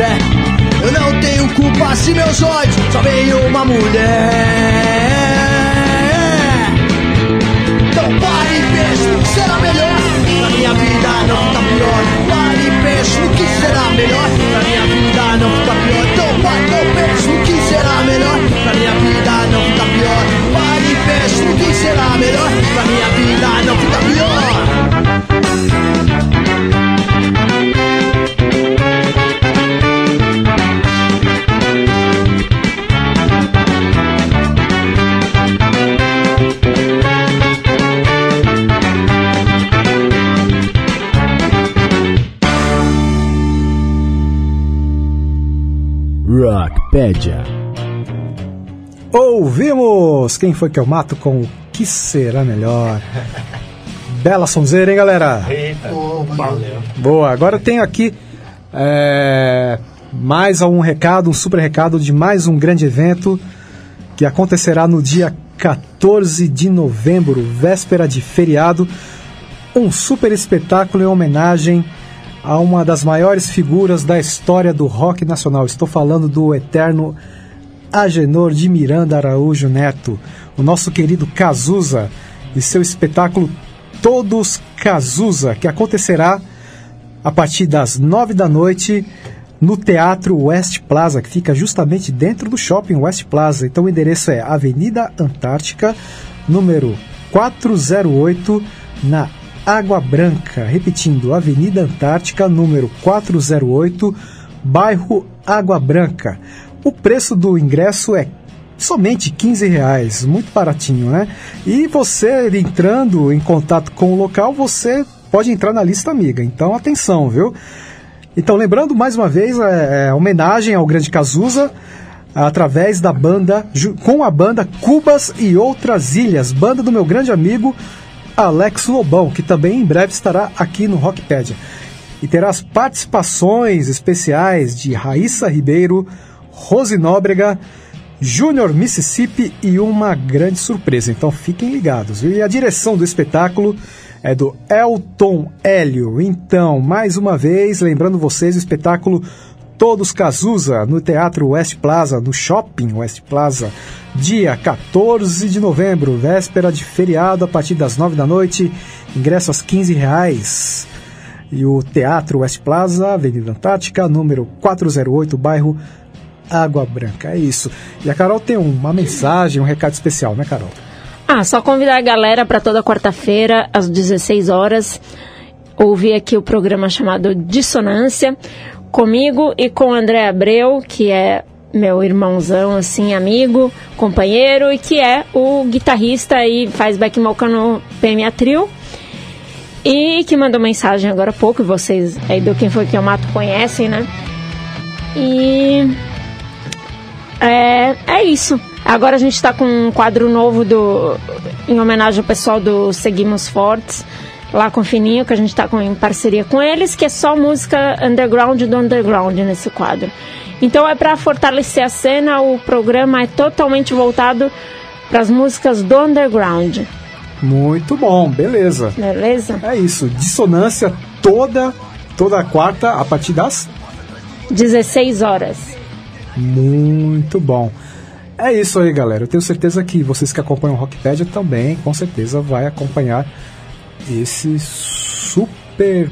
Eu não tenho culpa se meus olhos só veem uma mulher Rockpedia. Ouvimos! Quem foi que eu mato com o que será melhor? Bela sonzeira, hein, galera? Eita. Valeu. Boa, agora eu tenho aqui é, mais um recado, um super recado de mais um grande evento que acontecerá no dia 14 de novembro, véspera de feriado. Um super espetáculo em homenagem a uma das maiores figuras da história do rock nacional. Estou falando do eterno Agenor de Miranda Araújo Neto, o nosso querido Cazuza, e seu espetáculo Todos Cazuza, que acontecerá a partir das nove da noite no Teatro West Plaza, que fica justamente dentro do shopping West Plaza. Então o endereço é Avenida Antártica, número 408, na Água Branca. Repetindo, Avenida Antártica, número 408, bairro Água Branca. O preço do ingresso é somente 15 reais, muito baratinho, né? E você entrando em contato com o local, você pode entrar na lista amiga. Então atenção, viu? Então lembrando mais uma vez é, é homenagem ao Grande Cazuza através da banda com a banda Cubas e outras ilhas, banda do meu grande amigo Alex Lobão, que também em breve estará aqui no Rockpedia. E terá as participações especiais de Raíssa Ribeiro, Rose Nóbrega, Júnior Mississippi e uma grande surpresa. Então fiquem ligados. E a direção do espetáculo é do Elton Hélio. Então, mais uma vez, lembrando vocês, o espetáculo Todos Cazuza, no Teatro West Plaza, no Shopping West Plaza, dia 14 de novembro, véspera de feriado, a partir das 9 da noite, ingresso aos 15 reais. E o Teatro West Plaza, Avenida Antártica, número 408, bairro Água Branca. É isso. E a Carol tem uma mensagem, um recado especial, né, Carol? Ah, só convidar a galera para toda quarta-feira, às 16 horas, ouvir aqui o programa chamado Dissonância, comigo e com André Abreu, que é meu irmãozão, assim, amigo, companheiro, e que é o guitarrista e faz back vocal no PMA Trio. E que mandou mensagem agora há pouco, vocês aí do Quem Foi Que Eu Mato conhecem, né? E é, é isso. Agora a gente está com um quadro novo do, em homenagem ao pessoal do Seguimos Fortes, lá com o Fininho, que a gente está em parceria com eles, que é só música underground do underground nesse quadro. Então é para fortalecer a cena, o programa é totalmente voltado para as músicas do underground. Muito bom, beleza. Beleza? É isso. Dissonância toda, toda quarta, a partir das 16 horas. Muito bom. É isso aí, galera. Eu tenho certeza que vocês que acompanham o Rockpedia também, com certeza, vai acompanhar esse super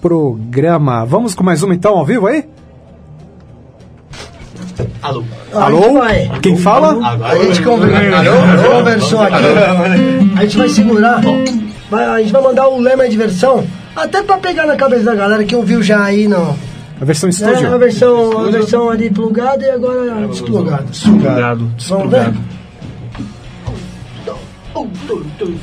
programa. Vamos com mais uma então, ao vivo aí? Alô. Alô? vai. Quem fala? A gente? Conversou aqui. A gente vai segurar. Vai- a gente vai mandar o lema de versão. Até pra pegar na cabeça da galera que ouviu já aí no. A versão É, estúdio. a versão, a versão ali plugada e agora desplugada. Desplugado, Vamos ver? desplugado. Um, dois,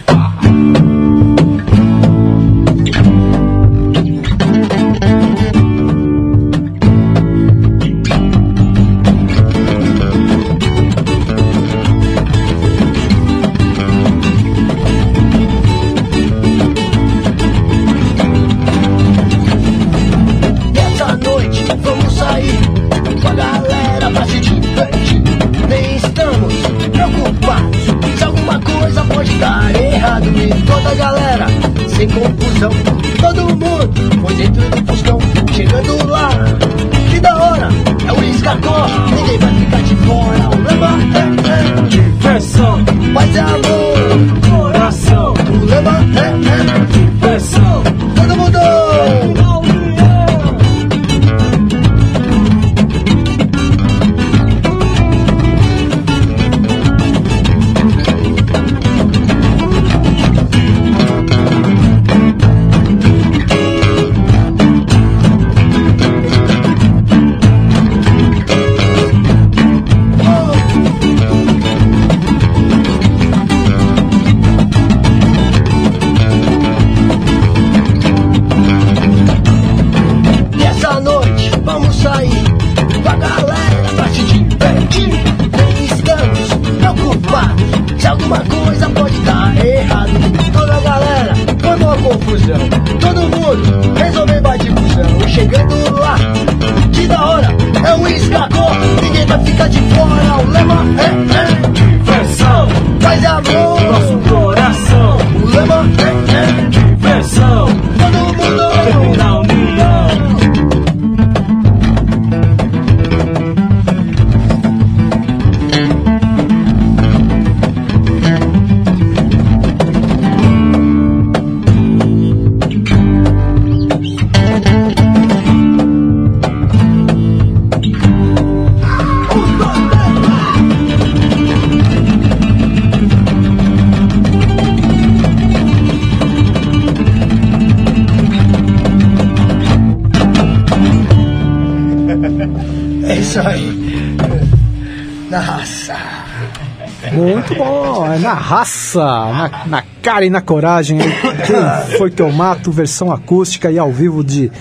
na raça, na, na cara e na coragem. Quem foi que eu mato? Versão acústica e ao vivo de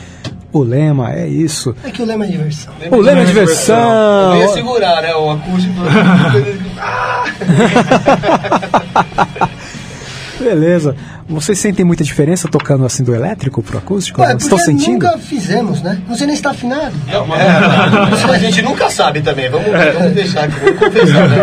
O Lema, é isso. É que o lema é diversão. O Lema é diversão. Eu ia segurar, né? O acústico. Beleza. Vocês sentem muita diferença tocando assim do elétrico pro acústico? Ué, Estão porque sentindo? nunca fizemos, né? Não sei nem se tá afinado. É, a gente nunca sabe também. Vamos, vamos deixar aqui, vamos confessar, né?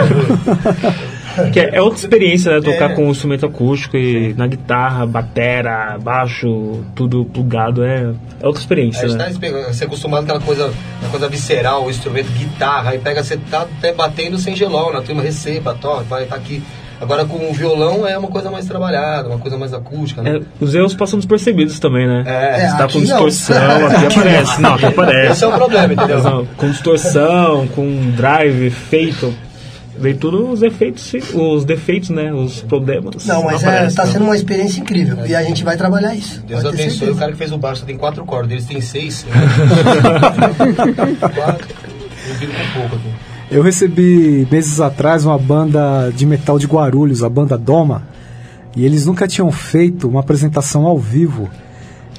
Que é, é outra experiência, né? Tocar É. com instrumento acústico e na guitarra, batera, baixo, tudo plugado. É, é outra A experiência, gente né? tá você é acostumado com aquela coisa, uma coisa visceral, o instrumento, guitarra, aí pega, você tá até batendo sem gelol, na turma receba, toca, vai tá aqui. Agora com o violão é uma coisa mais trabalhada, uma coisa mais acústica, né? É, os erros passam despercebidos também, né? É, Você tá com não. distorção, aqui Aqui aparece. não. Não, aqui aparece. Esse é o problema, entendeu? Não, Com distorção, com drive, efeito. Vem tudo os efeitos, os defeitos, né? Os problemas. Não, mas é, aparece, tá não. sendo uma experiência incrível. E a gente vai trabalhar isso. Deus abençoe o cara que fez o baixo, tem quatro cordas, eles têm seis. quatro. Eu fico com pouco aqui. Eu recebi meses atrás uma banda de metal de Guarulhos, a banda Doma, e eles nunca tinham feito uma apresentação ao vivo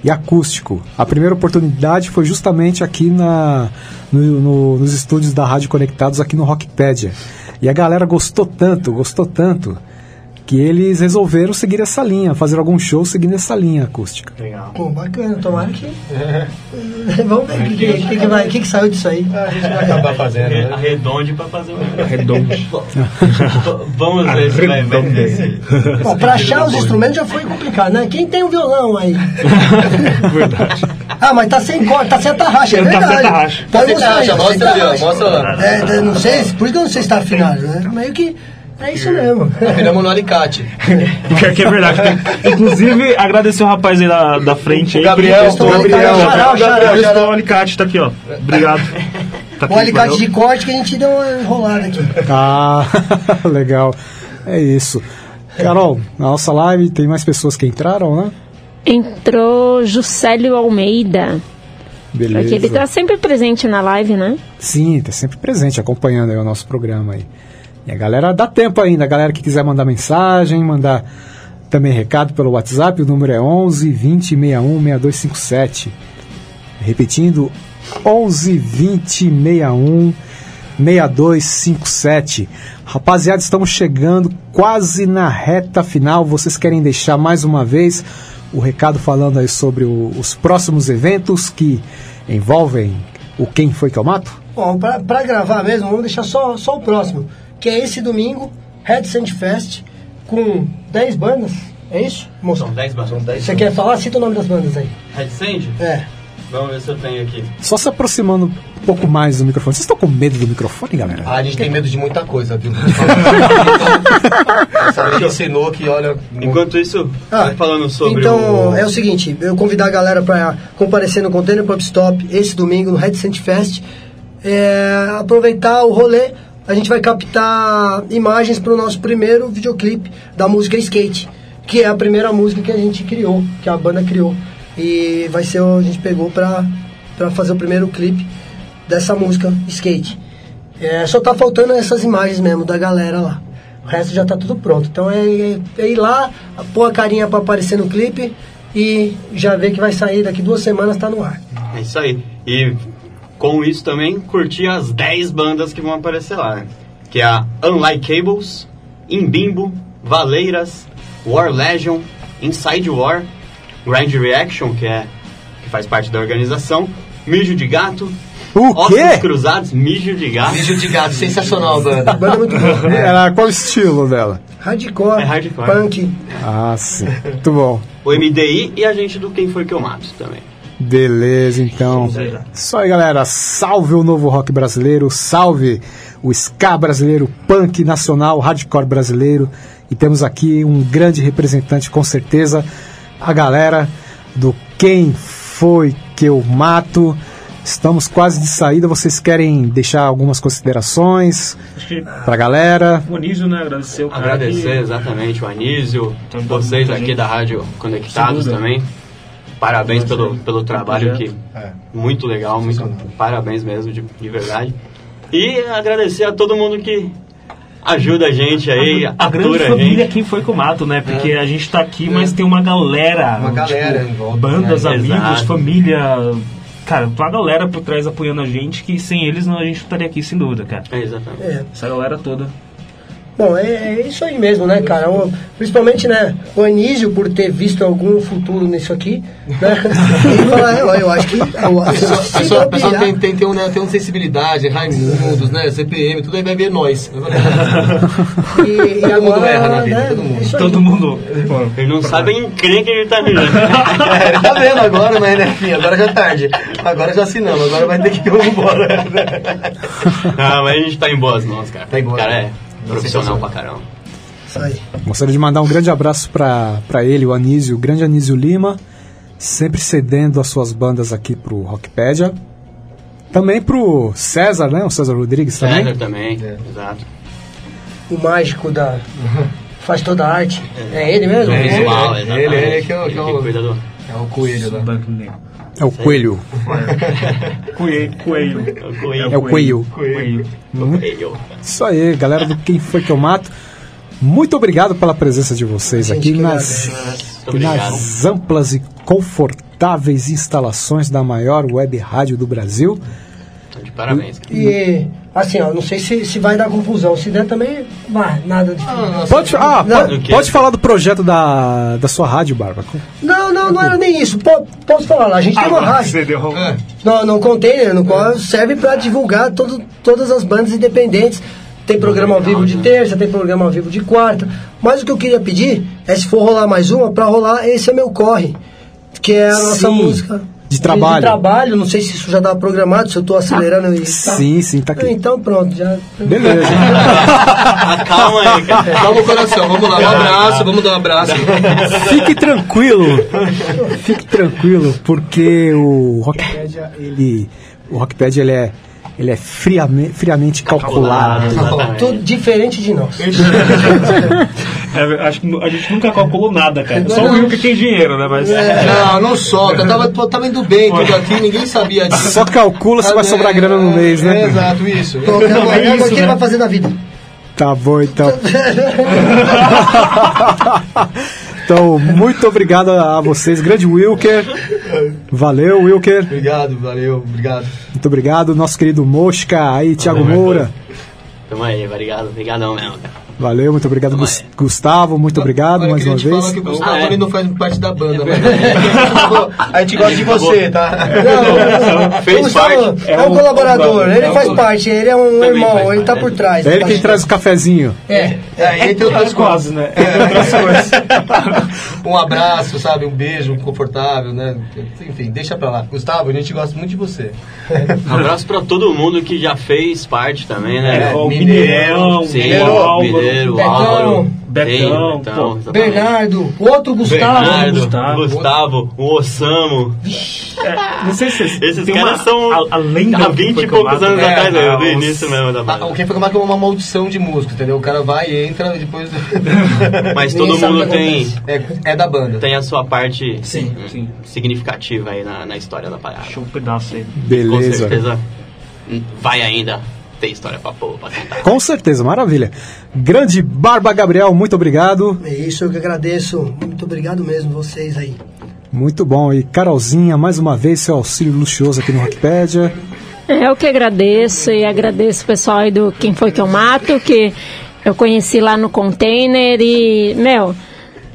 e acústico. A primeira oportunidade foi justamente aqui na, no- no- nos estúdios da Rádio Conectados, aqui no Rockpedia. E a galera gostou tanto, gostou tanto, que eles resolveram seguir essa linha, fazer algum show seguindo essa linha acústica. Legal. Pô, bacana, tomara que. Vamos ver o que, que, que, que vai- que que saiu disso aí. A gente vai acabar fazendo, né? Arredonde pra fazer um. Arredonde. Vamos ver se vai. Bom, pra achar os instrumentos já foi complicado, né? Quem tem o violão aí? Verdade. Ah, mas tá sem corda, tá sem atarraxa, é Tá sem verdade. atarraxa. Tá sem atarraxa, mostra ali, ó, mostra lá. É, é, não sei, por isso que eu não sei se tá afinado, né? Meio que é isso mesmo. Viramos no alicate. Que, que é verdade. Inclusive, agradecer o rapaz aí da, da frente aí. O Gabriel, que prestou- o Gabriel. Xará, xará, Gabriel, xará. o alicate, tá aqui, ó. Obrigado. Tá O aqui, alicate valeu. de corte que a gente deu uma enrolada aqui. Ah, legal. É isso. Carol, na nossa live tem mais pessoas que entraram, né? Entrou Juscelio Almeida. Beleza. Porque ele tá sempre presente na live, né? Sim, tá sempre presente, acompanhando aí o nosso programa aí. E a galera dá tempo ainda, a galera que quiser mandar mensagem, mandar também recado pelo WhatsApp, o número é 11 20 61 6257. Repetindo, 11 20 61 6257. Rapaziada, estamos chegando quase na reta final. Vocês querem deixar mais uma vez o recado falando aí sobre o- os próximos eventos que envolvem o Quem Foi Que Eu Mato? Bom, pra gravar mesmo, vamos deixar só, só o próximo. Que é esse domingo, Red Sand Fest, com 10 bandas. É isso, moço? São 10 bandas. Você quer falar? Cita o nome das bandas aí. Red Sand? É. Vamos ver se eu tenho aqui. Só se aproximando um pouco mais do microfone. Vocês estão com medo do microfone, galera? Ah, a gente tem medo de muita coisa, viu? Sabe que ensinou que, olha... Enquanto isso, Ah, falando sobre então, o... é o seguinte, eu convidar a galera para comparecer no Container Pub Stop esse domingo no Red Sand Fest. É, aproveitar o rolê, a gente vai captar imagens para o nosso primeiro videoclipe da música Skate, que é a primeira música que a gente criou, que a banda criou. E vai ser, a gente pegou para fazer o primeiro clipe dessa música Skate. É, só tá faltando essas imagens mesmo da galera lá. O resto já tá tudo pronto. Então é, é- é ir lá, pôr a carinha pra aparecer no clipe e já ver que vai sair daqui duas semanas, tá no ar. É isso aí. E com isso também curtir as 10 bandas que vão aparecer lá, né? Que é a Unlike Cables, Imbimbo, Valeiras, War Legion, Inside War, Grind Reaction, que é que faz parte da organização, Mijo de Gato, O Ossos quê? Cruzados, Mijo de Gato. Mijo de gato, sensacional a banda. Banda é muito boa. Era qual o estilo dela? Hardcore, É hardcore. punk. Ah, sim. Muito bom. O MDI e a gente do Quem Foi Que Eu Mato também. Beleza, então. Isso aí, galera. Salve o novo rock brasileiro, salve o ska brasileiro, punk nacional, hardcore brasileiro. E temos aqui um grande representante, com certeza, a galera do Quem Foi Que Eu Mato. Estamos quase de saída. Vocês querem deixar algumas considerações que pra galera? o Anísio, né? Agradecer o cara Agradecer que- exatamente o Anísio, Tá dando vocês muita aqui gente. da Rádio Conectados também. Parabéns pelo, pelo trabalho projeto. que muito legal, muito parabéns mesmo, de, de verdade. E agradecer a todo mundo que ajuda a gente aí, A grande atura a família gente. quem foi com o mato, né? Porque a gente tá aqui, mas tem uma galera. Uma galera em tipo, volta, bandas, né? amigos, Exato. família. Cara, tem uma galera por trás apoiando a gente que sem eles não, a gente não estaria aqui, sem dúvida, cara. É, exatamente. É. Essa galera toda. Bom, é, é isso aí mesmo, né, cara? O- principalmente, né, o Anísio por ter visto algum futuro nisso aqui, né? E falar, "É, eu acho que... Eu, O pessoal, se pessoal, o pessoal bobear- tem, tem, tem, uma, tem uma sensibilidade, Raimundos, né? CPM, tudo aí vai ver nós. E, e Todo mundo agora, erra na vida, né, todo mundo. Todo mundo. Ele não sabe a encrenca que ele tá vivendo. É, ele tá vendo agora, mas né, enfim, agora já é tarde. Agora já assinamos, agora vai ter que ir embora. Não, mas a gente tá em boas mãos, cara. Tá em boas cara é. Profissional pra caramba. Isso aí. Gostaria de mandar um grande abraço para ele, o Anísio, o grande Anísio Lima, sempre cedendo as suas bandas aqui pro Rockpedia. Também pro César, né? O César Rodrigues também. César também, exato. O mágico da... Faz toda a arte. É ele mesmo? É, visual, ele, exatamente. ele, ele que é o- que é o- do... É o coelho lá. É o Coelho. Coelho. Coelho. Coelho. É o Coelho. Coelho. Coelho. Isso aí, galera do Quem Foi Que Eu Mato. Muito obrigado pela presença de vocês Gente aqui nas, nas amplas e confortáveis instalações da maior web rádio do Brasil. De parabéns. cara. E, assim, ó, não sei se, se vai dar confusão. Se der também, vai, nada de... Pode, ah, Não. pode, Do quê? pode falar do projeto da, da sua rádio, Bárbara. Não, não, não era nem isso. Po- posso falar lá, a gente tem uma rádio. Você deu No, no container, no qual serve para divulgar todo, todas as bandas independentes. Tem programa ao vivo de terça, tem programa ao vivo de quarta. Mas o que eu queria pedir é se for rolar mais uma, para rolar Esse é Meu Corre, que é a nossa Sim, música. De trabalho. De, trabalho, não sei se isso já estava programado, se eu estou acelerando e. Sim, sim, tá aqui. Então pronto, já. Beleza. Calma aí, cara. Calma o coração, vamos lá, um abraço, vamos dar um abraço. Fique tranquilo. Fique tranquilo, porque o Rockpedia, ele. O Rockpedia, ele é. Ele é friamente, friamente calculado. Tudo diferente de nós. É, acho que a gente nunca calculou nada, cara. Só o Will que tem dinheiro, né? Mas. Não, não solta, tava, tava indo bem tudo aqui, ninguém sabia disso. Só calcula se vai sobrar grana no mês, É, né? exato, isso. Então, é isso, o que ele vai fazer da vida. Tá bom, então. Então, muito obrigado a vocês. Grande Wilker. Valeu, Wilker. Obrigado, valeu, obrigado. Muito obrigado. Nosso querido Mosca, aí, Thiago Moura. Tamo aí, obrigado. Obrigadão mesmo, cara. Valeu, muito obrigado, Gus- Gustavo. Muito obrigado Olha, mais uma vez. que o Gustavo Ah, é? ele não faz parte da banda, mas a gente gosta de você, tá? Não, Fez o Gustavo parte. É um colaborador, ele É um faz parte, ele é um Também irmão, faz ele tá por né? trás. É ele tá quem traz o cafezinho. É, É, entre outras quase, coisas. né? Um abraço, sabe? Um beijo confortável, né? Enfim, deixa pra lá. Gustavo, a gente gosta muito de você. Um abraço pra todo mundo que já fez parte também, né? É, o Mineirão, Mineirão, Sim, o Álvaro, Mineiro, Betão, Álvaro, Betão, Sim, pô. Bernardo, o outro Gustavo. Bernardo, Gustavo. Gustavo, o Osamo. Não sei se vocês. Esses caras uma- são a- além há da 20 foi e poucos anos né? atrás? Ah, do os- início mesmo da banda. quem foi que é uma maldição de músico, entendeu? O cara vai e entra e depois. Mas todo mundo tem, É, é da banda. tem a sua parte Sim, sim. significativa aí na, na história da parada. Deixa um pedaço aí. Com Beleza. certeza hum, vai ainda ter história pra pôr, pra contar. Com certeza, maravilha. Grande Barba Gabriel, muito obrigado. É isso, eu que agradeço. Muito obrigado mesmo, vocês aí. Muito bom. E Carolzinha, mais uma vez, seu auxílio luxuoso aqui no Rockpedia. Eu que agradeço e agradeço o pessoal aí do Quem Foi Que Eu Mato, que eu conheci lá no container e, meu,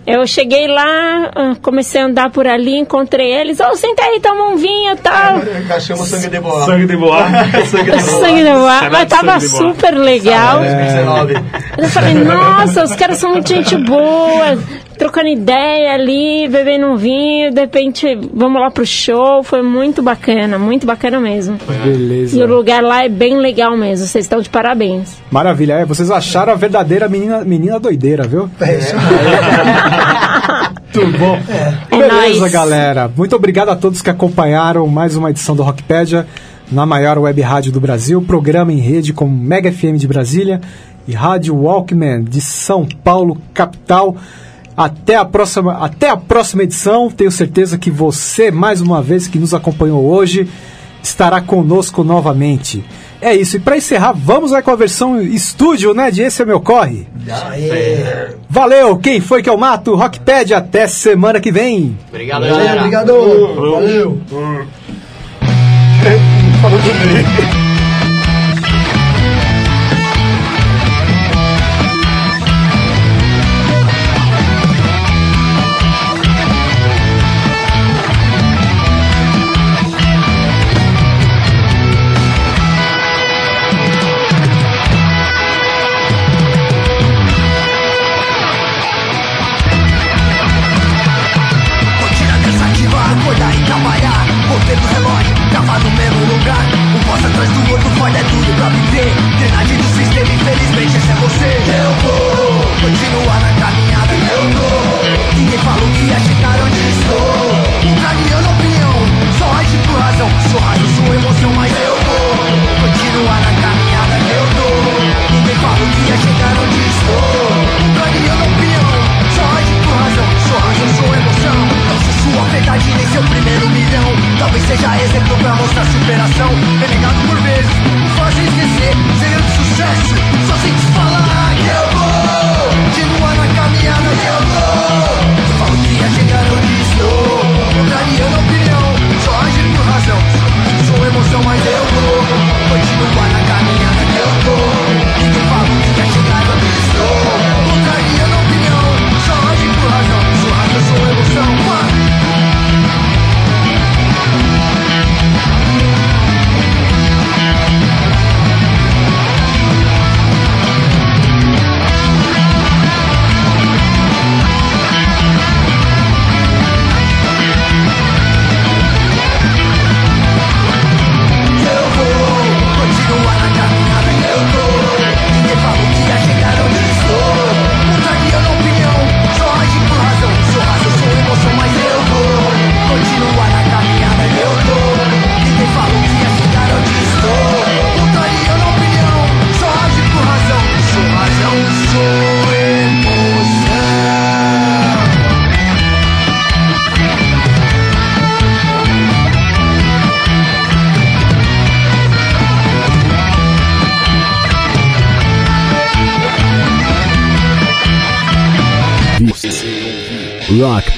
eu cheguei lá, ah, comecei a andar por ali, encontrei eles, ô, senta aí, toma um vinho e tal. Chama sangue de boa. Sangue de boa. sangue de boa. Sangue ar, Será mas tava de boa? super legal. 2019. Eu falei, nossa, os caras são muito gente boa, trocando ideia ali, bebendo um vinho, de repente vamos lá pro show, foi muito bacana, muito bacana mesmo. E o Beleza. lugar lá é bem legal mesmo, vocês estão de parabéns. Maravilha. É, vocês acharam a verdadeira menina, menina doideira, viu? É isso. Muito bom. É Beleza, nóis. galera. Muito obrigado a todos que acompanharam mais uma edição do Rockpedia na maior web rádio do Brasil, programa em rede com Mega FM de Brasília e Rádio Walkman de São Paulo, capital. Até a próxima, até a próxima edição. Tenho certeza que você, mais uma vez que nos acompanhou hoje, estará conosco novamente. É isso, e pra encerrar, vamos lá com a versão estúdio, né? De Esse é Meu Corre. Valeu, quem foi que eu mato? Rockpad, até semana que vem. Obrigado, Valeu, galera. obrigado. Valeu. Falou verdade, nem seu primeiro milhão. Talvez seja exemplo pra mostrar superação. Renegado por vezes, fazem esquecer Segredo de sucesso, só sem te falar que eu vou. Continuar na caminhada que eu tô Falo que ia chegar onde estou Contrariando a opinião, só age por razão Sou emoção, mas eu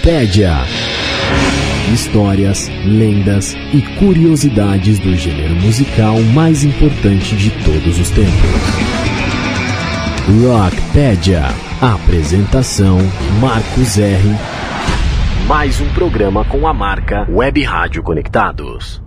Rockpedia. Histórias, lendas e curiosidades do gênero musical mais importante de todos os tempos. Rockpedia. Apresentação Marcos R. Mais um programa com a marca Web Rádio Conectados.